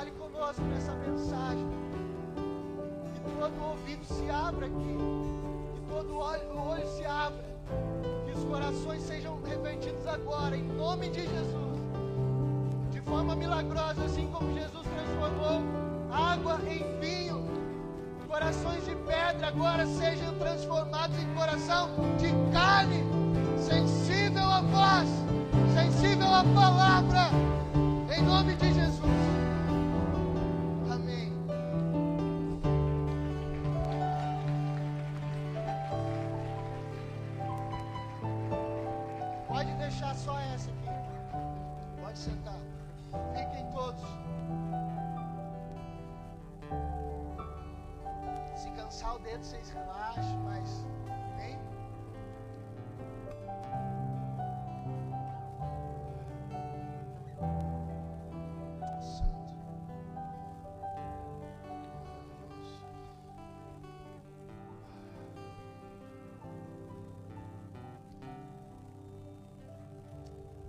fale conosco nessa mensagem. Que todo ouvido se abra aqui. Que todo olho, olho se abra. Que os corações sejam revertidos agora, em nome de Jesus. De forma milagrosa, assim como Jesus transformou água em vinho. Corações de pedra agora sejam transformados em coração de carne, sensível à voz, sensível à palavra, em nome de Jesus. Dedo, vocês relaxam, mas nem. Santo.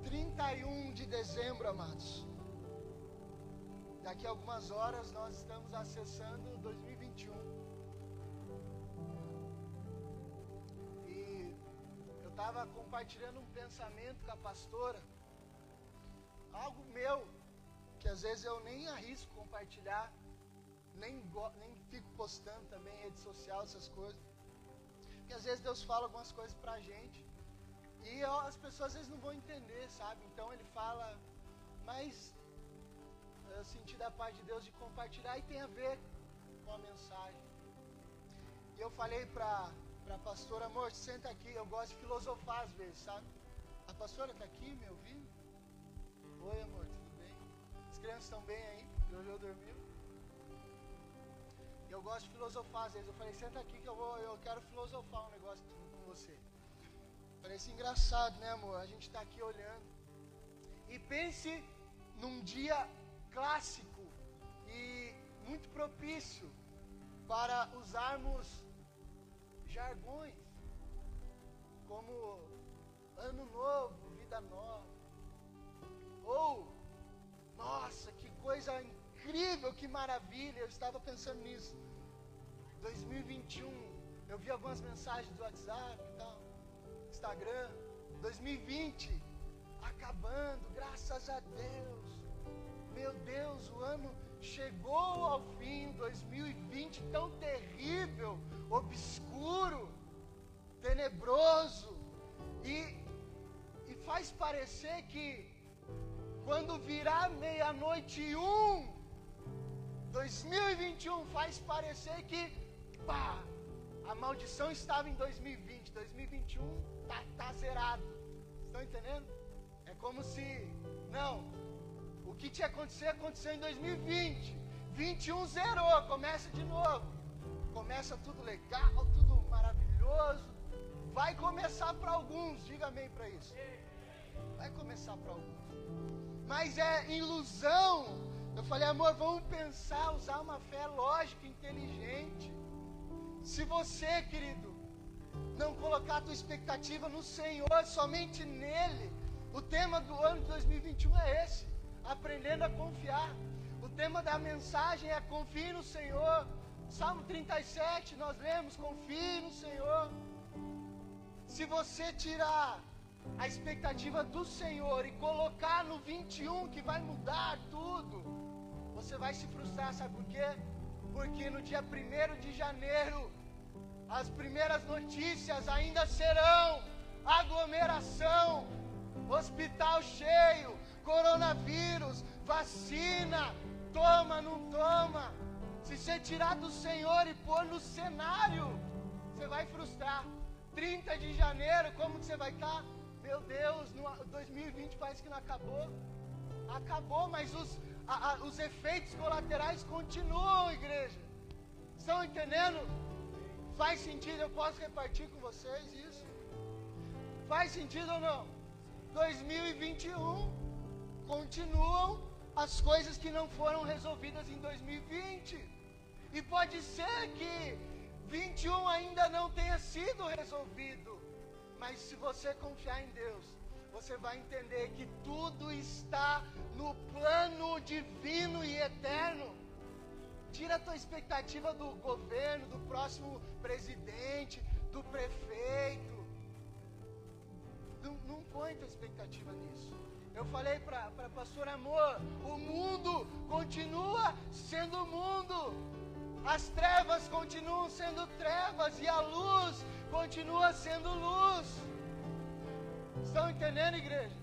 Trinta e um de dezembro, amados. Daqui a algumas horas nós estamos acessando 2021. Estava compartilhando um pensamento com a pastora, algo meu, que às vezes eu nem arrisco compartilhar, nem, nem fico postando também em rede social, essas coisas. Porque às vezes Deus fala algumas coisas pra gente. E eu- as pessoas às vezes não vão entender, sabe? Então ele fala, mas eu senti da parte de Deus de compartilhar e tem a ver com a mensagem. E eu falei pra, pra pastora, amor, senta aqui, eu gosto de filosofar às vezes, sabe? A pastora tá aqui me ouvindo? Oi, amor, tudo bem? As crianças estão bem aí? Jojo dormiu? Eu gosto de filosofar às vezes. Eu falei, senta aqui que eu vou, eu quero filosofar um negócio com você. Parece engraçado, né, amor? A gente está aqui olhando. E pense num dia clássico e muito propício para usarmos jargões como ano novo, vida nova. Ou, nossa, que coisa incrível, que maravilha, eu estava pensando nisso. 2021, eu vi algumas mensagens do WhatsApp e tal, Instagram. 2020, acabando, graças a Deus. Meu Deus, o ano chegou ao fim, 2020 tão terrível, obscuro, tenebroso, e, e faz parecer que quando virar meia-noite e um, 2021 faz parecer que, pá, a maldição estava em 2020, 2021 tá, tá zerado. Estão entendendo? É como se, não, o que tinha acontecido aconteceu em 2020. 21 zerou, começa de novo. Começa tudo legal, tudo maravilhoso. Vai começar para alguns, diga amém para isso. Vai começar para alguns. Mas é ilusão. Eu falei, amor, vamos pensar, usar uma fé lógica, inteligente. Se você, querido, não colocar a tua expectativa no Senhor, somente nele, o tema do ano de 2021 é esse: aprendendo a confiar. O tema da mensagem é confie no Senhor. Salmo 37, nós lemos: confie no Senhor. Se você tirar a expectativa do Senhor e colocar no 21 que vai mudar tudo, você vai se frustrar, sabe por quê? Porque no dia 1 de janeiro, as primeiras notícias ainda serão aglomeração, hospital cheio, coronavírus, vacina, toma, não toma. Se você tirar do Senhor e pôr no cenário, você vai frustrar. 30 de janeiro, como que você vai estar? Meu Deus, no 2020 parece que não acabou. Acabou, mas os, a, a, os efeitos colaterais continuam, igreja. Estão entendendo? Faz sentido? Eu posso repartir com vocês isso? Faz sentido ou não? 2021 continuam as coisas que não foram resolvidas em 2020. E pode ser que 21 ainda não tenha sido resolvido. Mas se você confiar em Deus, você vai entender que tudo está no plano divino e eterno. Tira a tua expectativa do governo, do próximo presidente, do prefeito. Não, não põe tua expectativa nisso. Eu falei para a pastora Amor, o mundo continua sendo mundo. As trevas continuam sendo trevas e a luz continua sendo luz. Estão entendendo, igreja?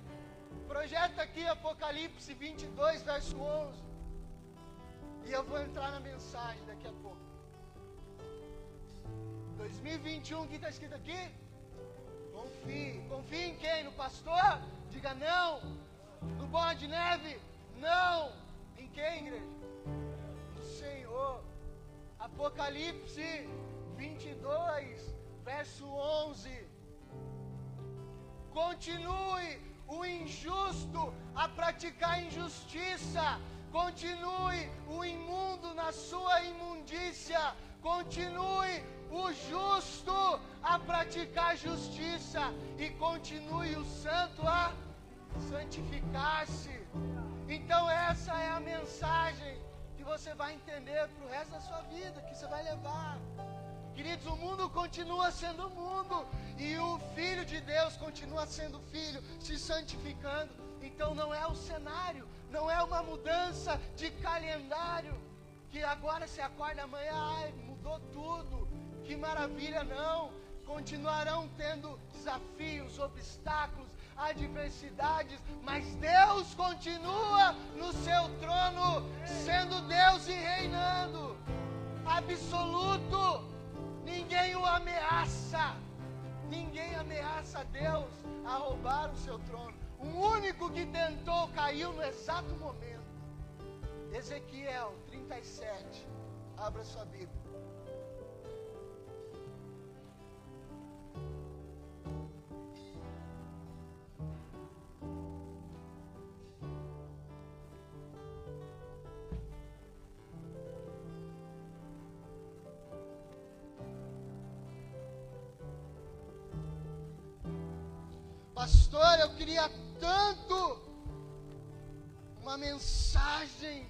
Projeta aqui Apocalipse 22, verso 11. E eu vou entrar na mensagem daqui a pouco. 2021, o que está escrito aqui? Confie. Confie em quem? No pastor? Diga não. No bola de neve? Não. Em quem, igreja? No Senhor. Apocalipse 22, verso 11. Continue o injusto a praticar injustiça. Continue o imundo na sua imundícia. Continue o justo a praticar justiça. E continue o santo a santificar-se. Então, essa é a mensagem você vai entender para o resto da sua vida, que você vai levar. Queridos, o mundo continua sendo mundo e o Filho de Deus continua sendo Filho, se santificando. Então não é o cenário, não é uma mudança de calendário que agora se acorda amanhã, ai, mudou tudo. Que maravilha, não. Continuarão tendo desafios, obstáculos, adversidades, mas Deus continua no seu trono, Absoluto. Ninguém o ameaça. Ninguém ameaça Deus a roubar o seu trono. O único que tentou caiu no exato momento. Ezequiel 37. Abra sua Bíblia. Pastor, eu queria tanto uma mensagem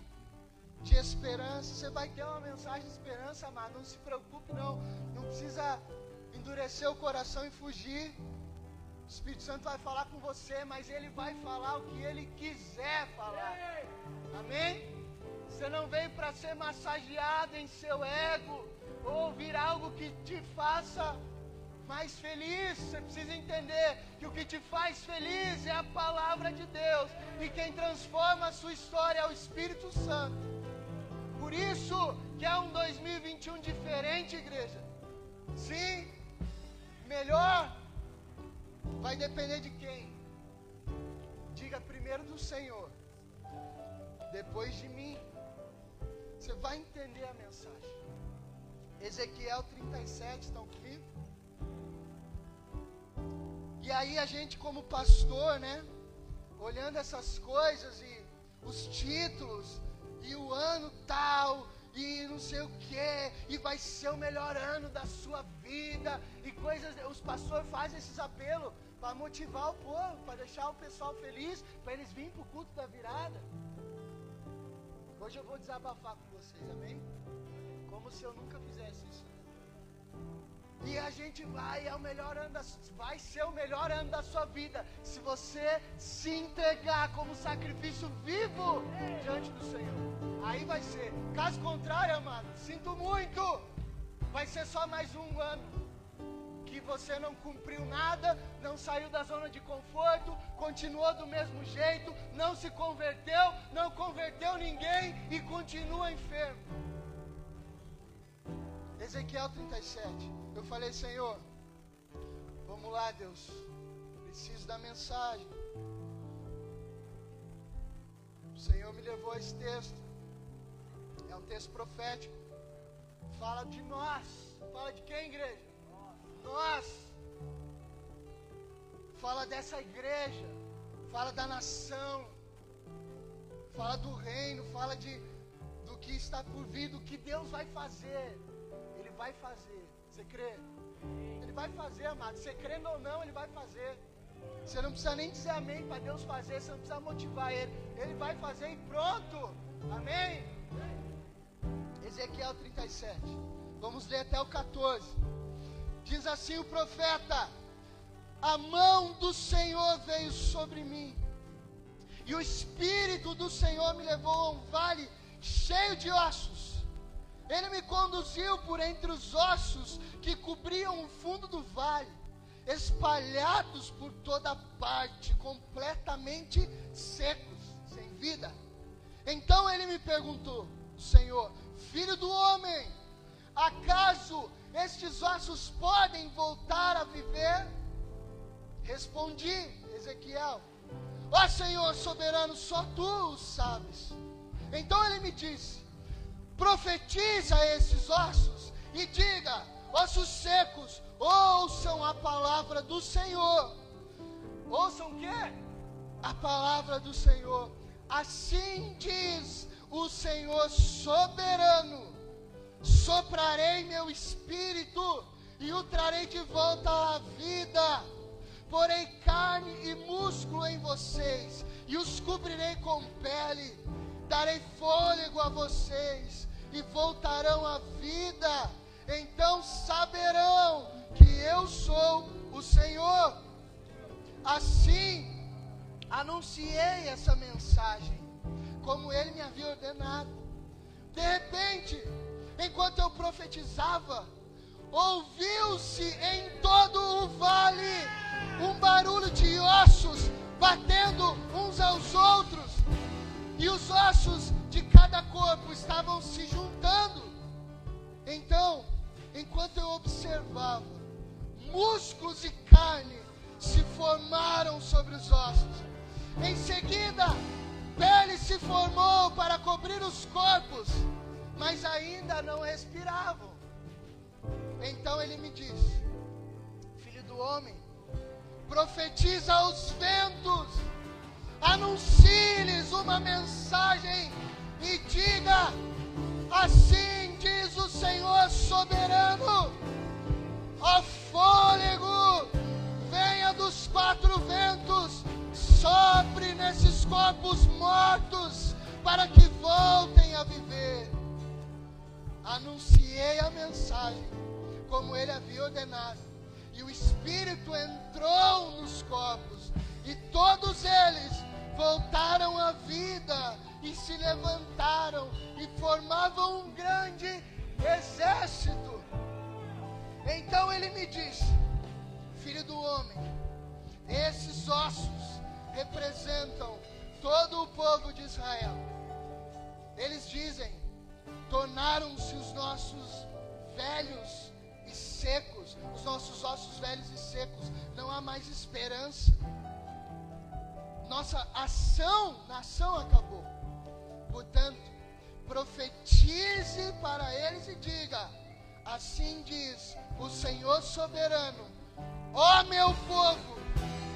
de esperança. Você vai ter uma mensagem de esperança, amado. Não se preocupe, não. Não precisa endurecer o coração e fugir. O Espírito Santo vai falar com você, mas ele vai falar o que ele quiser falar. Amém? Você não veio para ser massageado em seu ego ou ouvir algo que te faça mais feliz. Você precisa entender que o que te faz feliz é a palavra de Deus. E quem transforma a sua história é o Espírito Santo. Por isso que é um 2021 diferente, igreja. Sim, melhor vai depender de quem? Diga primeiro do Senhor, depois de mim. Você vai entender a mensagem. Ezequiel 37, estão comigo? E aí a gente como pastor, né, olhando essas coisas e os títulos e o ano tal e não sei o que e vai ser o melhor ano da sua vida e coisas, os pastores fazem esses apelos para motivar o povo, para deixar o pessoal feliz, para eles virem para o culto da virada. Hoje eu vou desabafar com vocês, amém? Como se eu nunca fizesse isso. E a gente vai, é o melhor ano da, vai ser o melhor ano da sua vida, se você se entregar como sacrifício vivo diante do Senhor. Aí vai ser. Caso contrário, amado, sinto muito. Vai ser só mais um ano que você não cumpriu nada, não saiu da zona de conforto, continuou do mesmo jeito, não se converteu, não converteu ninguém e continua enfermo. Ezequiel 37. Eu falei, Senhor, vamos lá, Deus. Preciso da mensagem. O Senhor me levou a esse texto. É um texto profético. Fala de nós. Fala de quem, igreja? Nós. Fala dessa igreja. Fala da nação. Fala do reino. Fala de do que está por vir, do que Deus vai fazer. Ele vai fazer. Você crê? Ele vai fazer, amado. Você crendo ou não, ele vai fazer. Você não precisa nem dizer amém para Deus fazer, você não precisa motivar Ele. Ele vai fazer e pronto. Amém? Ezequiel 37. Vamos ler até o 14. Diz assim o profeta: A mão do Senhor veio sobre mim, e o Espírito do Senhor me levou a um vale cheio de ossos. Ele me conduziu por entre os ossos que cobriam o fundo do vale espalhados por toda parte, completamente secos, sem vida. Então ele me perguntou, Senhor, filho do homem, acaso estes ossos podem voltar a viver? Respondi, Ezequiel, ó Senhor soberano, só tu o sabes. Então ele me disse: profetiza a esses ossos e diga: ossos secos, ouçam a palavra do Senhor. Ouçam o quê? A palavra do Senhor. Assim diz o Senhor soberano: soprarei meu espírito e o trarei de volta à vida. Porei carne e músculo em vocês e os cobrirei com pele. Darei fôlego a vocês e voltarão à vida. Então saberão que eu sou o Senhor. Assim, anunciei essa mensagem, como ele me havia ordenado. De repente, enquanto eu profetizava, ouviu-se em todo o vale um barulho de ossos batendo uns aos outros, e os ossos de cada corpo estavam se juntando. Então, enquanto eu observava, músculos e carne se formaram sobre os ossos. Em seguida, pele se formou para cobrir os corpos, mas ainda não respiravam. Então ele me disse: Filho do homem, profetiza aos ventos, anuncie-lhes uma mensagem e diga: Assim diz o Senhor soberano, ó fôlego, venha dos quatro ventos, sopre nesses corpos mortos, para que voltem a viver. Anunciei a mensagem, como ele havia ordenado, e o Espírito entrou nos corpos, e todos eles voltaram à vida e se levantaram e formavam um grande exército. Então ele me disse: Filho do homem, esses ossos representam todo o povo de Israel. Eles dizem: tornaram-se os nossos velhos e secos, os nossos ossos velhos e secos, não há mais esperança. Nossa ação, nação acabou. Portanto, profetize para eles e diga: Assim diz o Senhor soberano: Ó meu povo,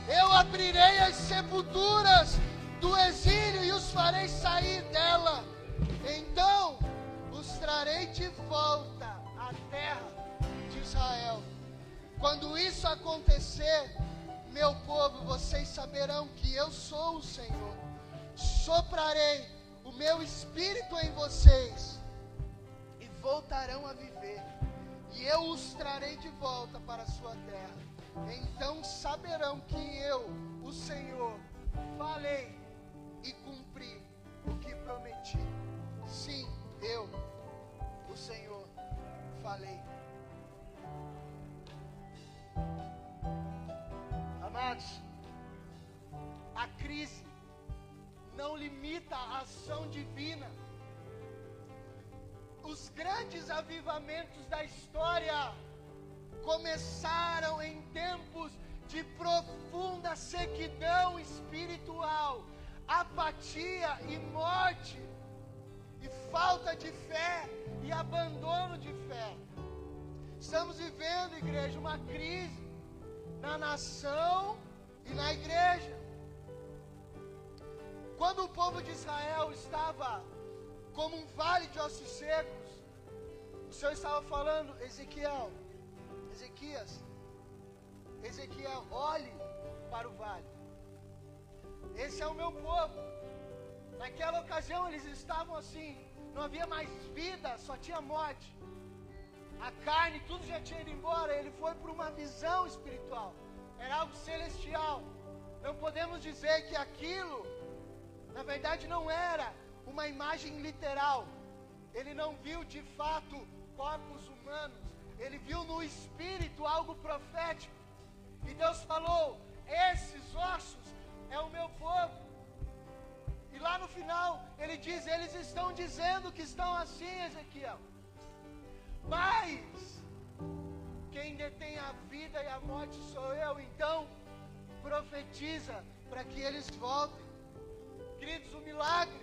eu abrirei as sepulturas do exílio e os farei sair dela. Então os trarei de volta à terra de Israel. Quando isso acontecer, meu povo, vocês saberão que eu sou o Senhor. Soprarei o meu espírito em vocês e voltarão a viver, e eu os trarei de volta para a sua terra. Então saberão que eu, o Senhor, falei e cumpri o que prometi. Sim, eu, o Senhor, falei. A crise não limita a ação divina. Os grandes avivamentos da história começaram em tempos de profunda sequidão espiritual, apatia e morte, e falta de fé e abandono de fé. Estamos vivendo, igreja, uma crise na nação e na igreja. Quando o povo de Israel estava como um vale de ossos secos, o Senhor estava falando, Ezequiel, Ezequias, Ezequiel, olhe para o vale. Esse é o meu povo. Naquela ocasião eles estavam assim, não havia mais vida, só tinha morte. A carne, tudo já tinha ido embora. Ele foi para uma visão espiritual, era algo celestial. Não podemos dizer que aquilo, na verdade, não era uma imagem literal. Ele não viu de fato corpos humanos, ele viu no espírito algo profético. E Deus falou: Esses ossos é o meu povo. E lá no final, ele diz: Eles estão dizendo que estão assim, Ezequiel. Mas, quem detém a vida e a morte sou eu. Então, profetiza para que eles voltem. Queridos, o milagre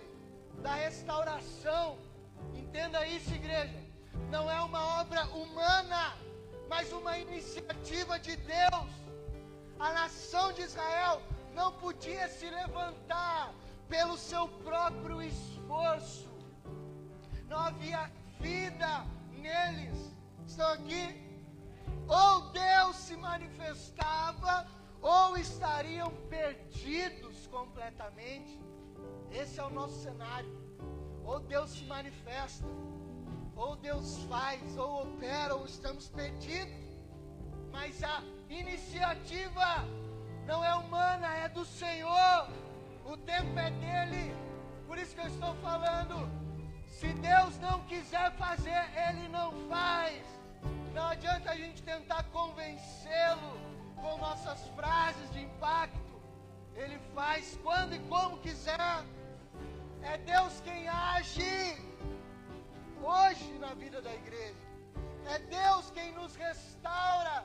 da restauração, entenda isso, igreja, não é uma obra humana, mas uma iniciativa de Deus. A nação de Israel não podia se levantar pelo seu próprio esforço. Não havia vida neles. Estão aqui? Ou Deus se manifestava, ou estariam perdidos completamente. Esse é o nosso cenário. Ou Deus se manifesta, ou Deus faz, ou opera, ou estamos perdidos. Mas a iniciativa não é humana, é do Senhor. O tempo é dele. Por isso que eu estou falando. Se Deus não quiser fazer, Ele não faz. Não adianta a gente tentar convencê-lo com nossas frases de impacto. Ele faz quando e como quiser. É Deus quem age hoje na vida da igreja. É Deus quem nos restaura.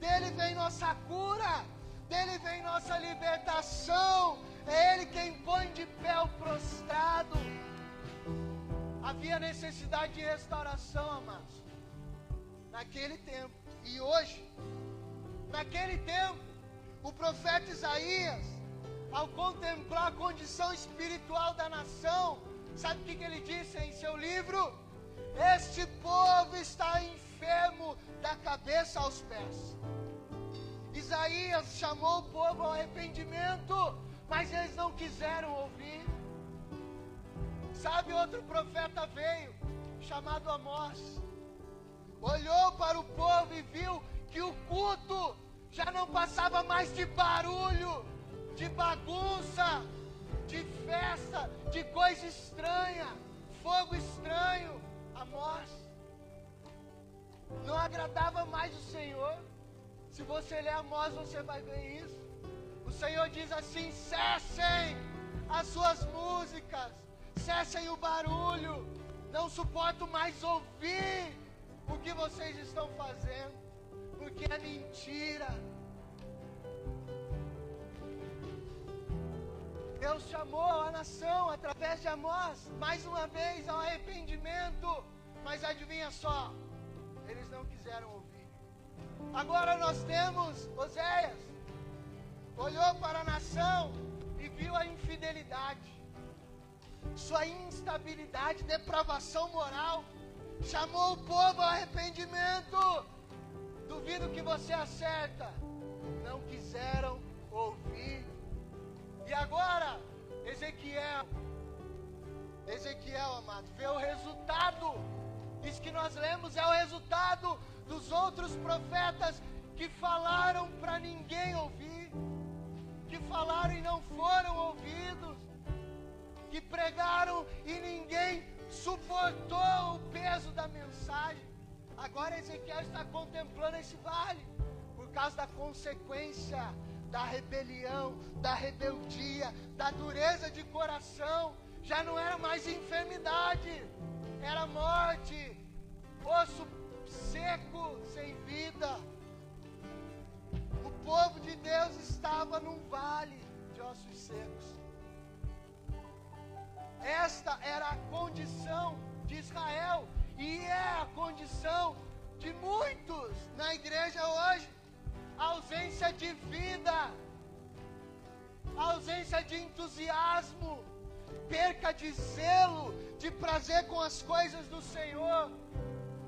Dele vem nossa cura, dele vem nossa libertação. É Ele quem põe de pé o prostrado. Havia necessidade de restauração, amados. Naquele tempo. E hoje, naquele tempo, o profeta Isaías, ao contemplar a condição espiritual da nação, sabe o que, que ele disse em seu livro? Este povo está enfermo da cabeça aos pés. Isaías chamou o povo ao arrependimento, mas eles não quiseram ouvir. Sabe, outro profeta veio, chamado Amós, olhou para o povo e viu que o culto já não passava mais de barulho, de bagunça, de festa, de coisa estranha, fogo estranho. Amós não agradava mais o Senhor. Se você ler Amós, você vai ver isso. O Senhor diz assim: cessem as suas músicas, cessem o barulho. Não suporto mais ouvir o que vocês estão fazendo, porque é mentira. Deus chamou a nação através de Amós, mais uma vez ao arrependimento, mas adivinha só, eles não quiseram ouvir. Agora nós temos Oséias, olhou para a nação e viu a infidelidade, sua instabilidade, depravação moral, chamou o povo ao arrependimento. Duvido que você acerta. Não quiseram ouvir. E agora, Ezequiel, Ezequiel, amado, vê o resultado. Isso que nós lemos é o resultado dos outros profetas que falaram para ninguém ouvir que falaram e não foram ouvidos, que pregaram e ninguém suportou o peso da mensagem. Agora Ezequiel está contemplando esse vale por causa da consequência da rebelião, da rebeldia, da dureza de coração. Já não era mais enfermidade, era morte, osso seco, sem vida povo de Deus estava num vale de ossos secos. Esta era a condição de Israel e é a condição de muitos na igreja hoje. ausência de vida, ausência de entusiasmo, perca de zelo, de prazer com as coisas do Senhor.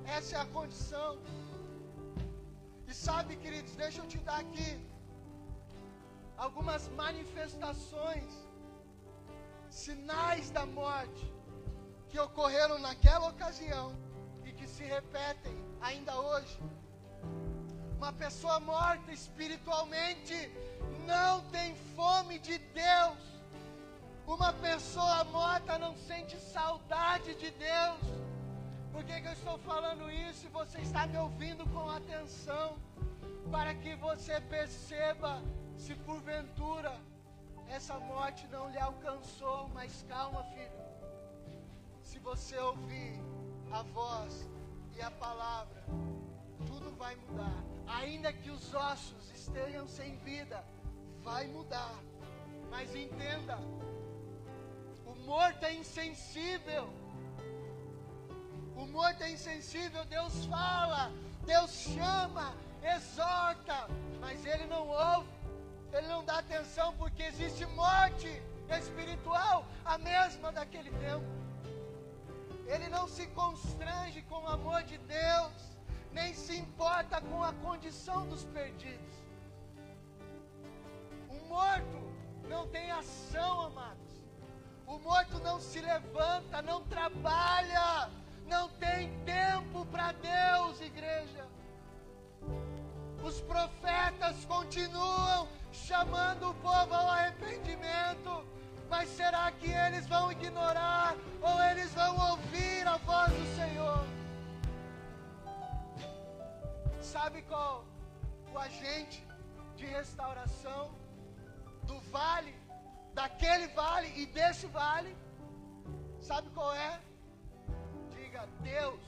Essa é a condição. E sabe, queridos, deixa eu te dar aqui algumas manifestações, sinais da morte que ocorreram naquela ocasião e que se repetem ainda hoje. Uma pessoa morta espiritualmente não tem fome de Deus. Uma pessoa morta não sente saudade de Deus. Por que, que eu estou falando isso e você está me ouvindo com atenção? Para que você perceba se porventura essa morte não lhe alcançou. Mas calma, filho. Se você ouvir a voz e a palavra, tudo vai mudar. Ainda que os ossos estejam sem vida, vai mudar. Mas entenda, o morto é insensível. O morto é insensível, Deus fala, Deus chama, exorta, mas ele não ouve, ele não dá atenção porque existe morte espiritual, a mesma daquele tempo. Ele não se constrange com o amor de Deus, nem se importa com a condição dos perdidos morto não tem ação, amados. O morto não se levanta, não trabalha, não tem tempo para Deus, igreja. Os profetas continuam chamando o povo ao arrependimento, mas será que eles vão ignorar ou eles vão ouvir a voz do Senhor? Sabe qual o agente de restauração? do vale, daquele vale e desse vale, sabe qual é? Diga Deus.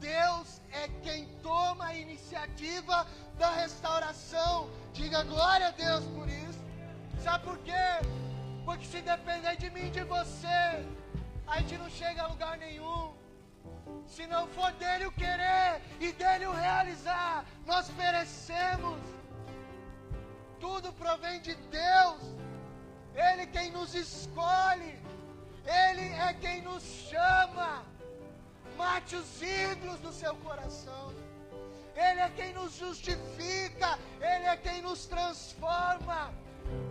Deus é quem toma a iniciativa da restauração. Diga glória a Deus por isso. Sabe por quê? Porque se depender de mim e de você, a gente não chega a lugar nenhum. Se não for dele o querer e dele o realizar, nós perecemos tudo provém de Deus. Ele quem nos escolhe, Ele é quem nos chama. Mate os ídolos do seu coração. Ele é quem nos justifica, Ele é quem nos transforma,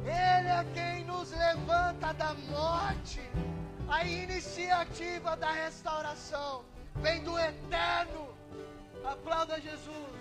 Ele é quem nos levanta da morte. A iniciativa da restauração vem do eterno. Aplauda Jesus.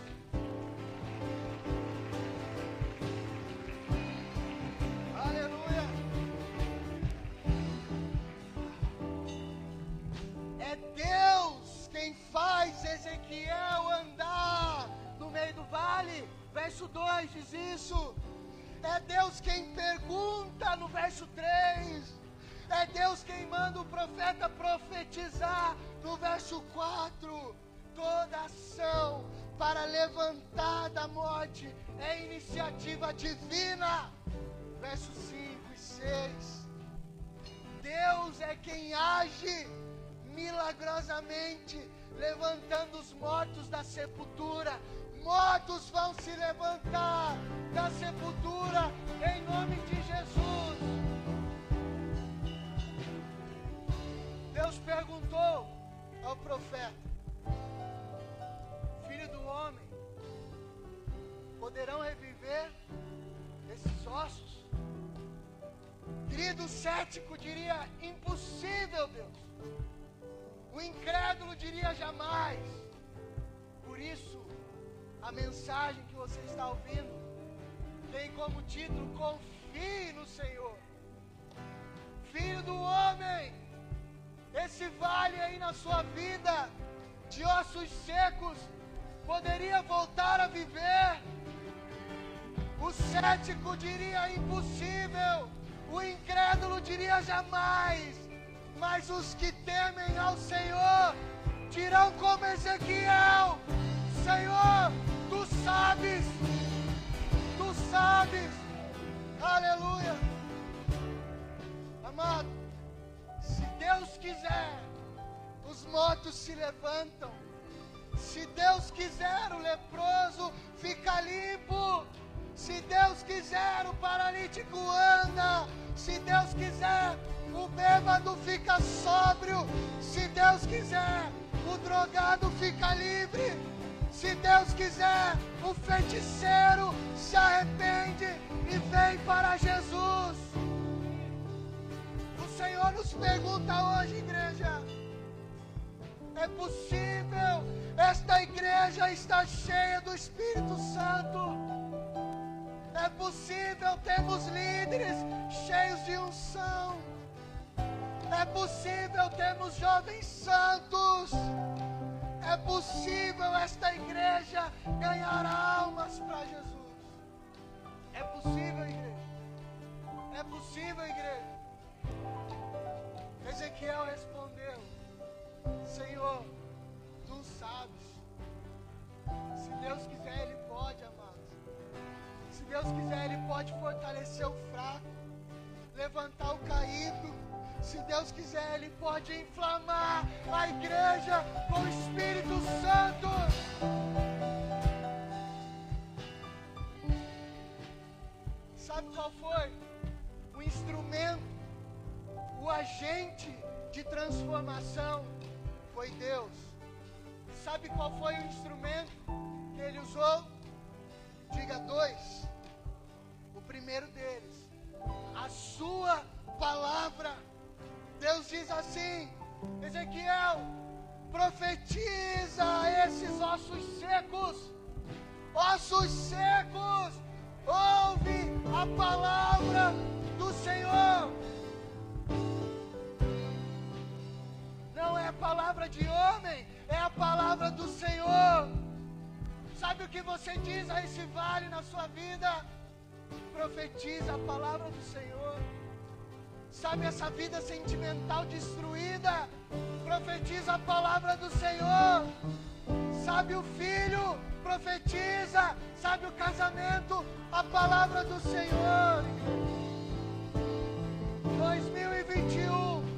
Toda ação para levantar da morte é iniciativa divina versos 5 e 6. Deus é quem age milagrosamente, levantando os mortos da sepultura. Mortos vão se levantar da sepultura em nome de Jesus. Deus perguntou ao profeta: homem, poderão reviver esses ossos? Querido, cético diria: impossível, Deus. O incrédulo diria: jamais. Por isso, a mensagem que você está ouvindo tem como título: Confie no Senhor. Filho do homem, esse vale aí na sua vida, de ossos secos, poderia voltar a viver. O cético diria impossível. O incrédulo diria jamais, mas os que temem ao Senhor dirão como Ezequiel: Senhor, tu sabes, tu sabes, aleluia. Amado, se Deus quiser, os mortos se levantam. Se Deus quiser, o leproso fica limpo. Se Deus quiser, o paralítico anda. Se Deus quiser, o bêbado fica sóbrio. Se Deus quiser, o drogado fica livre. Se Deus quiser, o feiticeiro se arrepende e vem para Jesus. O Senhor nos pergunta hoje, igreja: é possível esta igreja estar cheia do Espírito Santo? É possível termos líderes cheios de unção? É possível termos jovens santos? É possível esta igreja ganhar almas para Jesus. É possível, igreja. É possível, igreja. Ezequiel respondeu: Senhor, tu sabes. Se Deus quiser, Ele pode, amados. Se Deus quiser, Ele pode fortalecer o fraco, levantar o caído se Deus quiser, Ele pode inflamar a igreja com o Espírito Santo. Sabe qual foi? O instrumento, o agente de transformação foi Deus. Sabe qual foi o instrumento que ele usou? Diga dois. O primeiro deles, a sua palavra. Deus diz assim: Ezequiel, profetiza esses ossos secos, ossos secos, ouve a palavra do Senhor. Não é a palavra de homem, é a palavra do Senhor. Sabe o que você diz a esse vale na sua vida? Profetiza a palavra do Senhor. Sabe essa vida sentimental destruída? Profetiza a palavra do Senhor. Sabe o filho? Profetiza. Sabe o casamento? A palavra do Senhor. 2021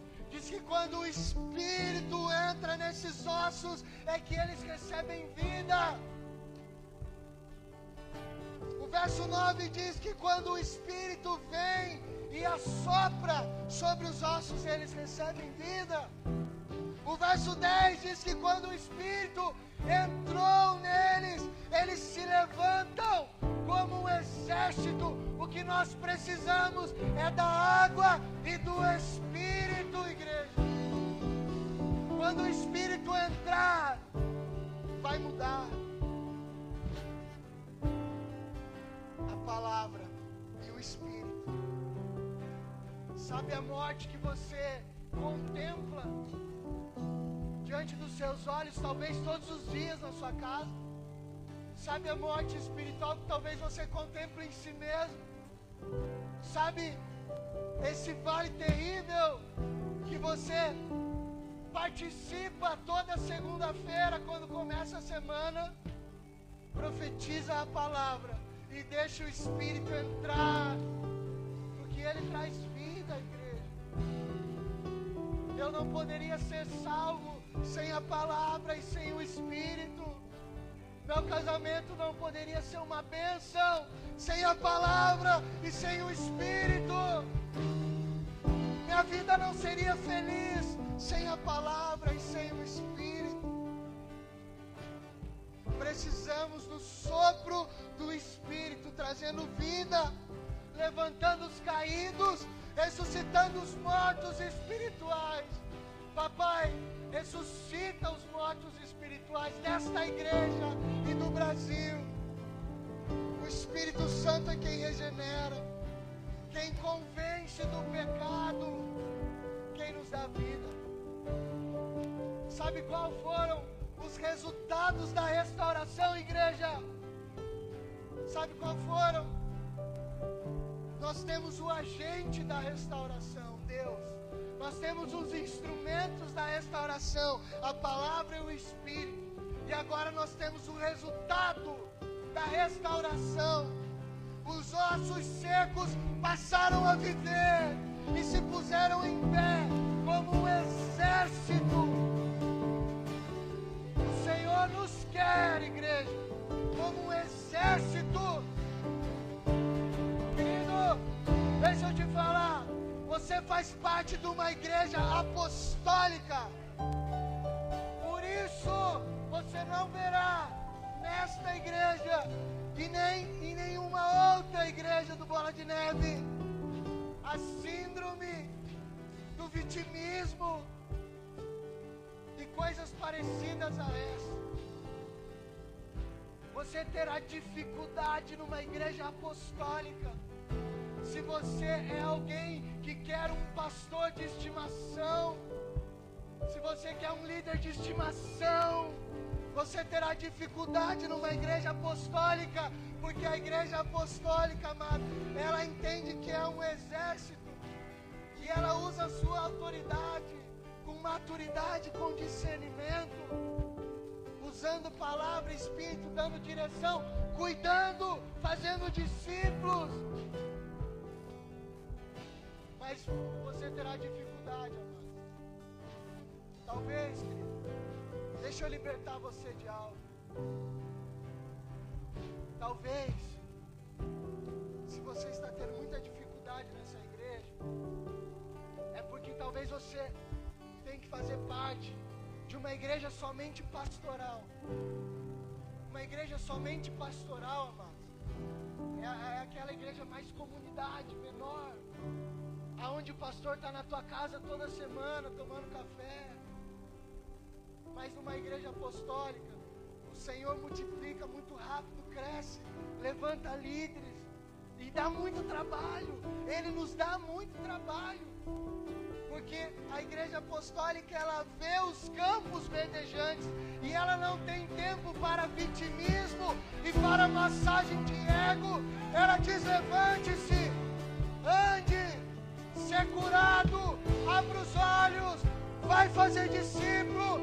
diz que quando o Espírito entra nesses ossos, é que eles recebem vida. O verso 9 diz que quando o Espírito vem e assopra sobre os ossos, eles recebem vida. O verso 10 diz que quando o Espírito entrou neles, eles se levantam como um exército. O que nós precisamos é da água e do Espírito, igreja. Quando o Espírito entrar, vai mudar. A palavra e o Espírito. Sabe a morte que você contempla diante dos seus olhos, talvez todos os dias na sua casa? Sabe a morte espiritual que talvez você contemple em si mesmo? Sabe esse vale terrível que você participa toda segunda-feira quando começa a semana? Profetiza a palavra e deixa o Espírito entrar, porque ele traz vida, igreja. Eu não poderia ser salvo sem a palavra e sem o Espírito. Meu casamento não poderia ser uma bênção sem a palavra e sem o Espírito. Minha vida não seria feliz sem a palavra e sem o Espírito. Precisamos do sopro do Espírito trazendo vida, levantando os caídos, ressuscitando os mortos espirituais. Papai, ressuscita os mortos espirituais espirituais desta igreja e do Brasil. O Espírito Santo é quem regenera, quem convence do pecado, quem nos dá vida. Sabe qual foram os resultados da restauração, igreja? Sabe qual foram? Nós temos o agente da restauração, Deus. Nós temos os instrumentos da restauração, a palavra e o Espírito. E agora nós temos o resultado da restauração. Os ossos secos passaram a viver e se puseram em pé como um exército. O Senhor nos quer, igreja, como um exército. Querido, deixa eu te falar. Você faz parte de uma igreja apostólica. Por isso, você não verá nesta igreja e nem em nenhuma outra igreja do Bola de Neve a síndrome do vitimismo e coisas parecidas a essa. Você terá dificuldade numa igreja apostólica se você é alguém que quer um pastor de estimação, se você quer um líder de estimação, você terá dificuldade numa igreja apostólica, porque a igreja apostólica, amado, ela entende que é um exército e ela usa a sua autoridade com maturidade, com discernimento, usando palavra, espírito, dando direção, cuidando, fazendo discípulos. Mas você terá dificuldade, amado. Talvez, querido. Deixa eu libertar você de algo. Talvez, se você está tendo muita dificuldade nessa igreja, é porque talvez você tem que fazer parte de uma igreja somente pastoral. Uma igreja somente pastoral, amados. É, é aquela igreja mais comunidade, menor. Aonde o pastor está na tua casa toda semana tomando café. Mas numa igreja apostólica, o Senhor multiplica muito rápido, cresce, levanta líderes e dá muito trabalho. Ele nos dá muito trabalho. Porque a igreja apostólica ela vê os campos verdejantes e ela não tem tempo para vitimismo e para massagem de ego. Ela diz: levante-se, ser curado, abra os olhos, vai fazer discípulo,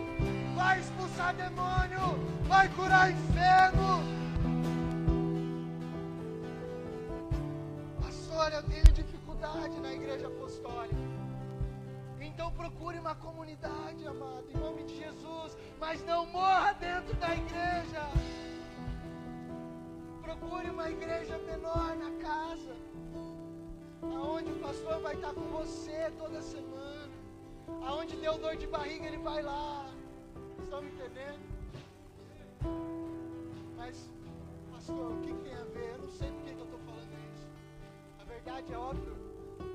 vai expulsar demônio, vai curar enfermo. Pastor, eu tenho dificuldade na igreja apostólica. Então procure uma comunidade, amado, em nome de Jesus, mas não morra dentro da igreja. Procure uma igreja menor na casa, aonde o pastor vai estar com você toda semana, aonde deu dor de barriga ele vai lá. Estão me entendendo? Mas, pastor, o que, que tem a ver? Eu não sei por que, eu estou falando isso. A verdade é óbvio.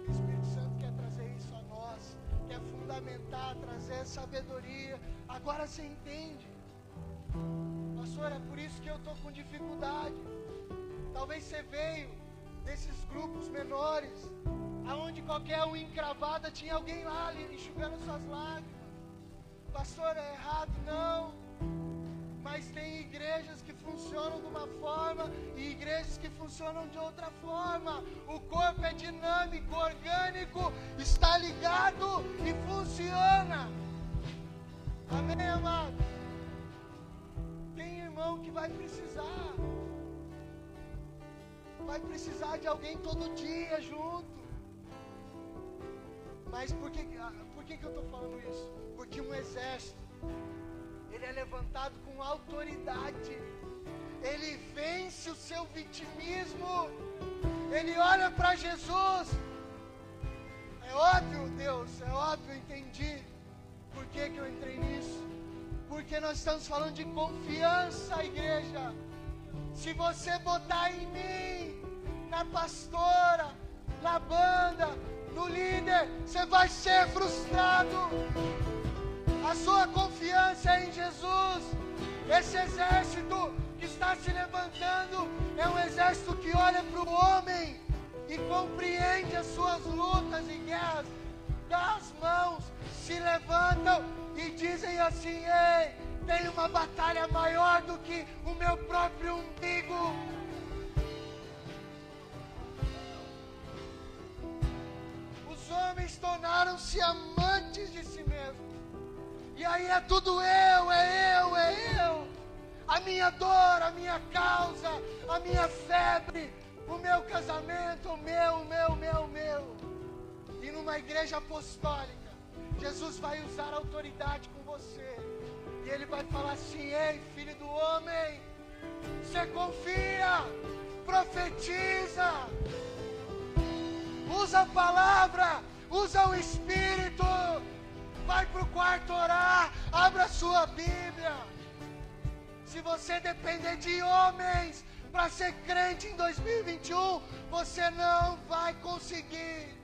O Espírito Santo quer trazer isso a nós, quer fundamentar, trazer sabedoria. Agora você entende. Pastor, é por isso que eu estou com dificuldade. Talvez você veio desses grupos menores, aonde qualquer um encravada tinha alguém lá ali enxugando suas lágrimas. Pastor, é errado? Não. Mas tem igrejas que funcionam de uma forma e igrejas que funcionam de outra forma. O corpo é dinâmico, orgânico, está ligado e funciona. Amém, amado? Tem irmão que vai precisar. Vai precisar de alguém todo dia junto. Mas por que, por que, que eu estou falando isso? Porque um exército, ele é levantado com autoridade. Ele vence o seu vitimismo. Ele olha para Jesus. É óbvio, Deus, é óbvio, entendi. Por que, que eu entrei nisso? Porque nós estamos falando de confiança, igreja. Se você botar em mim, na pastora, na banda, no líder, você vai ser frustrado. A sua confiança é em Jesus. Esse exército que está se levantando é um exército que olha para o homem e compreende as suas lutas e guerras. Dá as mãos, se levantam e dizem assim: Ei, tem uma batalha maior do que o meu próprio umbigo. Os homens tornaram-se amantes de si mesmos. E aí é tudo eu, é eu, é eu. a minha dor, a minha causa, a minha febre, o meu casamento, o meu, o meu, o meu, o meu. E numa igreja apostólica, Jesus vai usar autoridade com você. E ele vai falar assim: Ei, filho do homem, você confia, profetiza, usa a palavra, usa o Espírito, vai para o quarto orar, abra sua Bíblia. Se você depender de homens para ser crente em 2021, você não vai conseguir.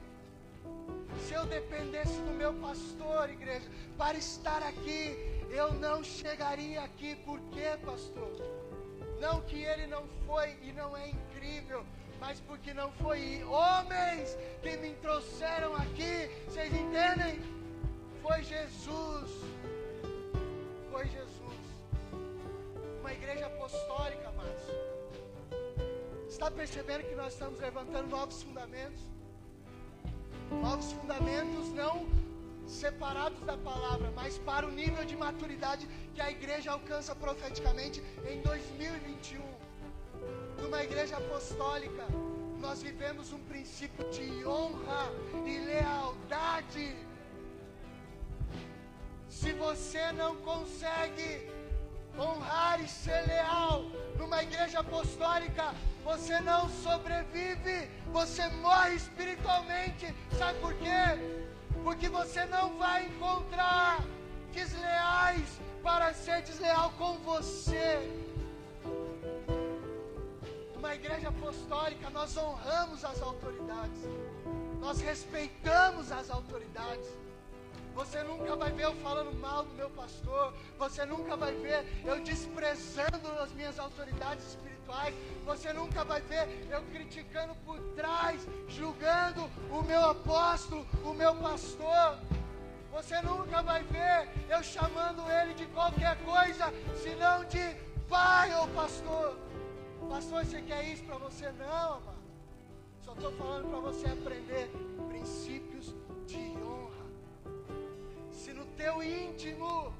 Se eu dependesse do meu pastor, igreja, para estar aqui, eu não chegaria aqui. Por quê, pastor? Não que ele não foi e não é incrível, mas porque não foi homens que me trouxeram aqui. Vocês entendem? Foi Jesus. Foi Jesus. Uma igreja apostólica, amados. Está percebendo que nós estamos levantando novos fundamentos? Novos fundamentos não separados da palavra, mas para o nível de maturidade que a igreja alcança profeticamente em 2021. Numa igreja apostólica, nós vivemos um princípio de honra e lealdade. Se você não consegue honrar e ser leal numa igreja apostólica, você não sobrevive, você morre espiritualmente. Sabe por quê? Porque você não vai encontrar desleais para ser desleal com você. Numa igreja apostólica, nós honramos as autoridades, nós respeitamos as autoridades. Você nunca vai ver eu falando mal do meu pastor, você nunca vai ver eu desprezando as minhas autoridades espirituais espirituais. Você nunca vai ver eu criticando por trás, julgando o meu apóstolo, o meu pastor. Você nunca vai ver eu chamando ele de qualquer coisa, senão de pai ou pastor. Pastor, você quer isso para você? Não, amado. Só estou falando para você aprender princípios de honra. Se no teu íntimo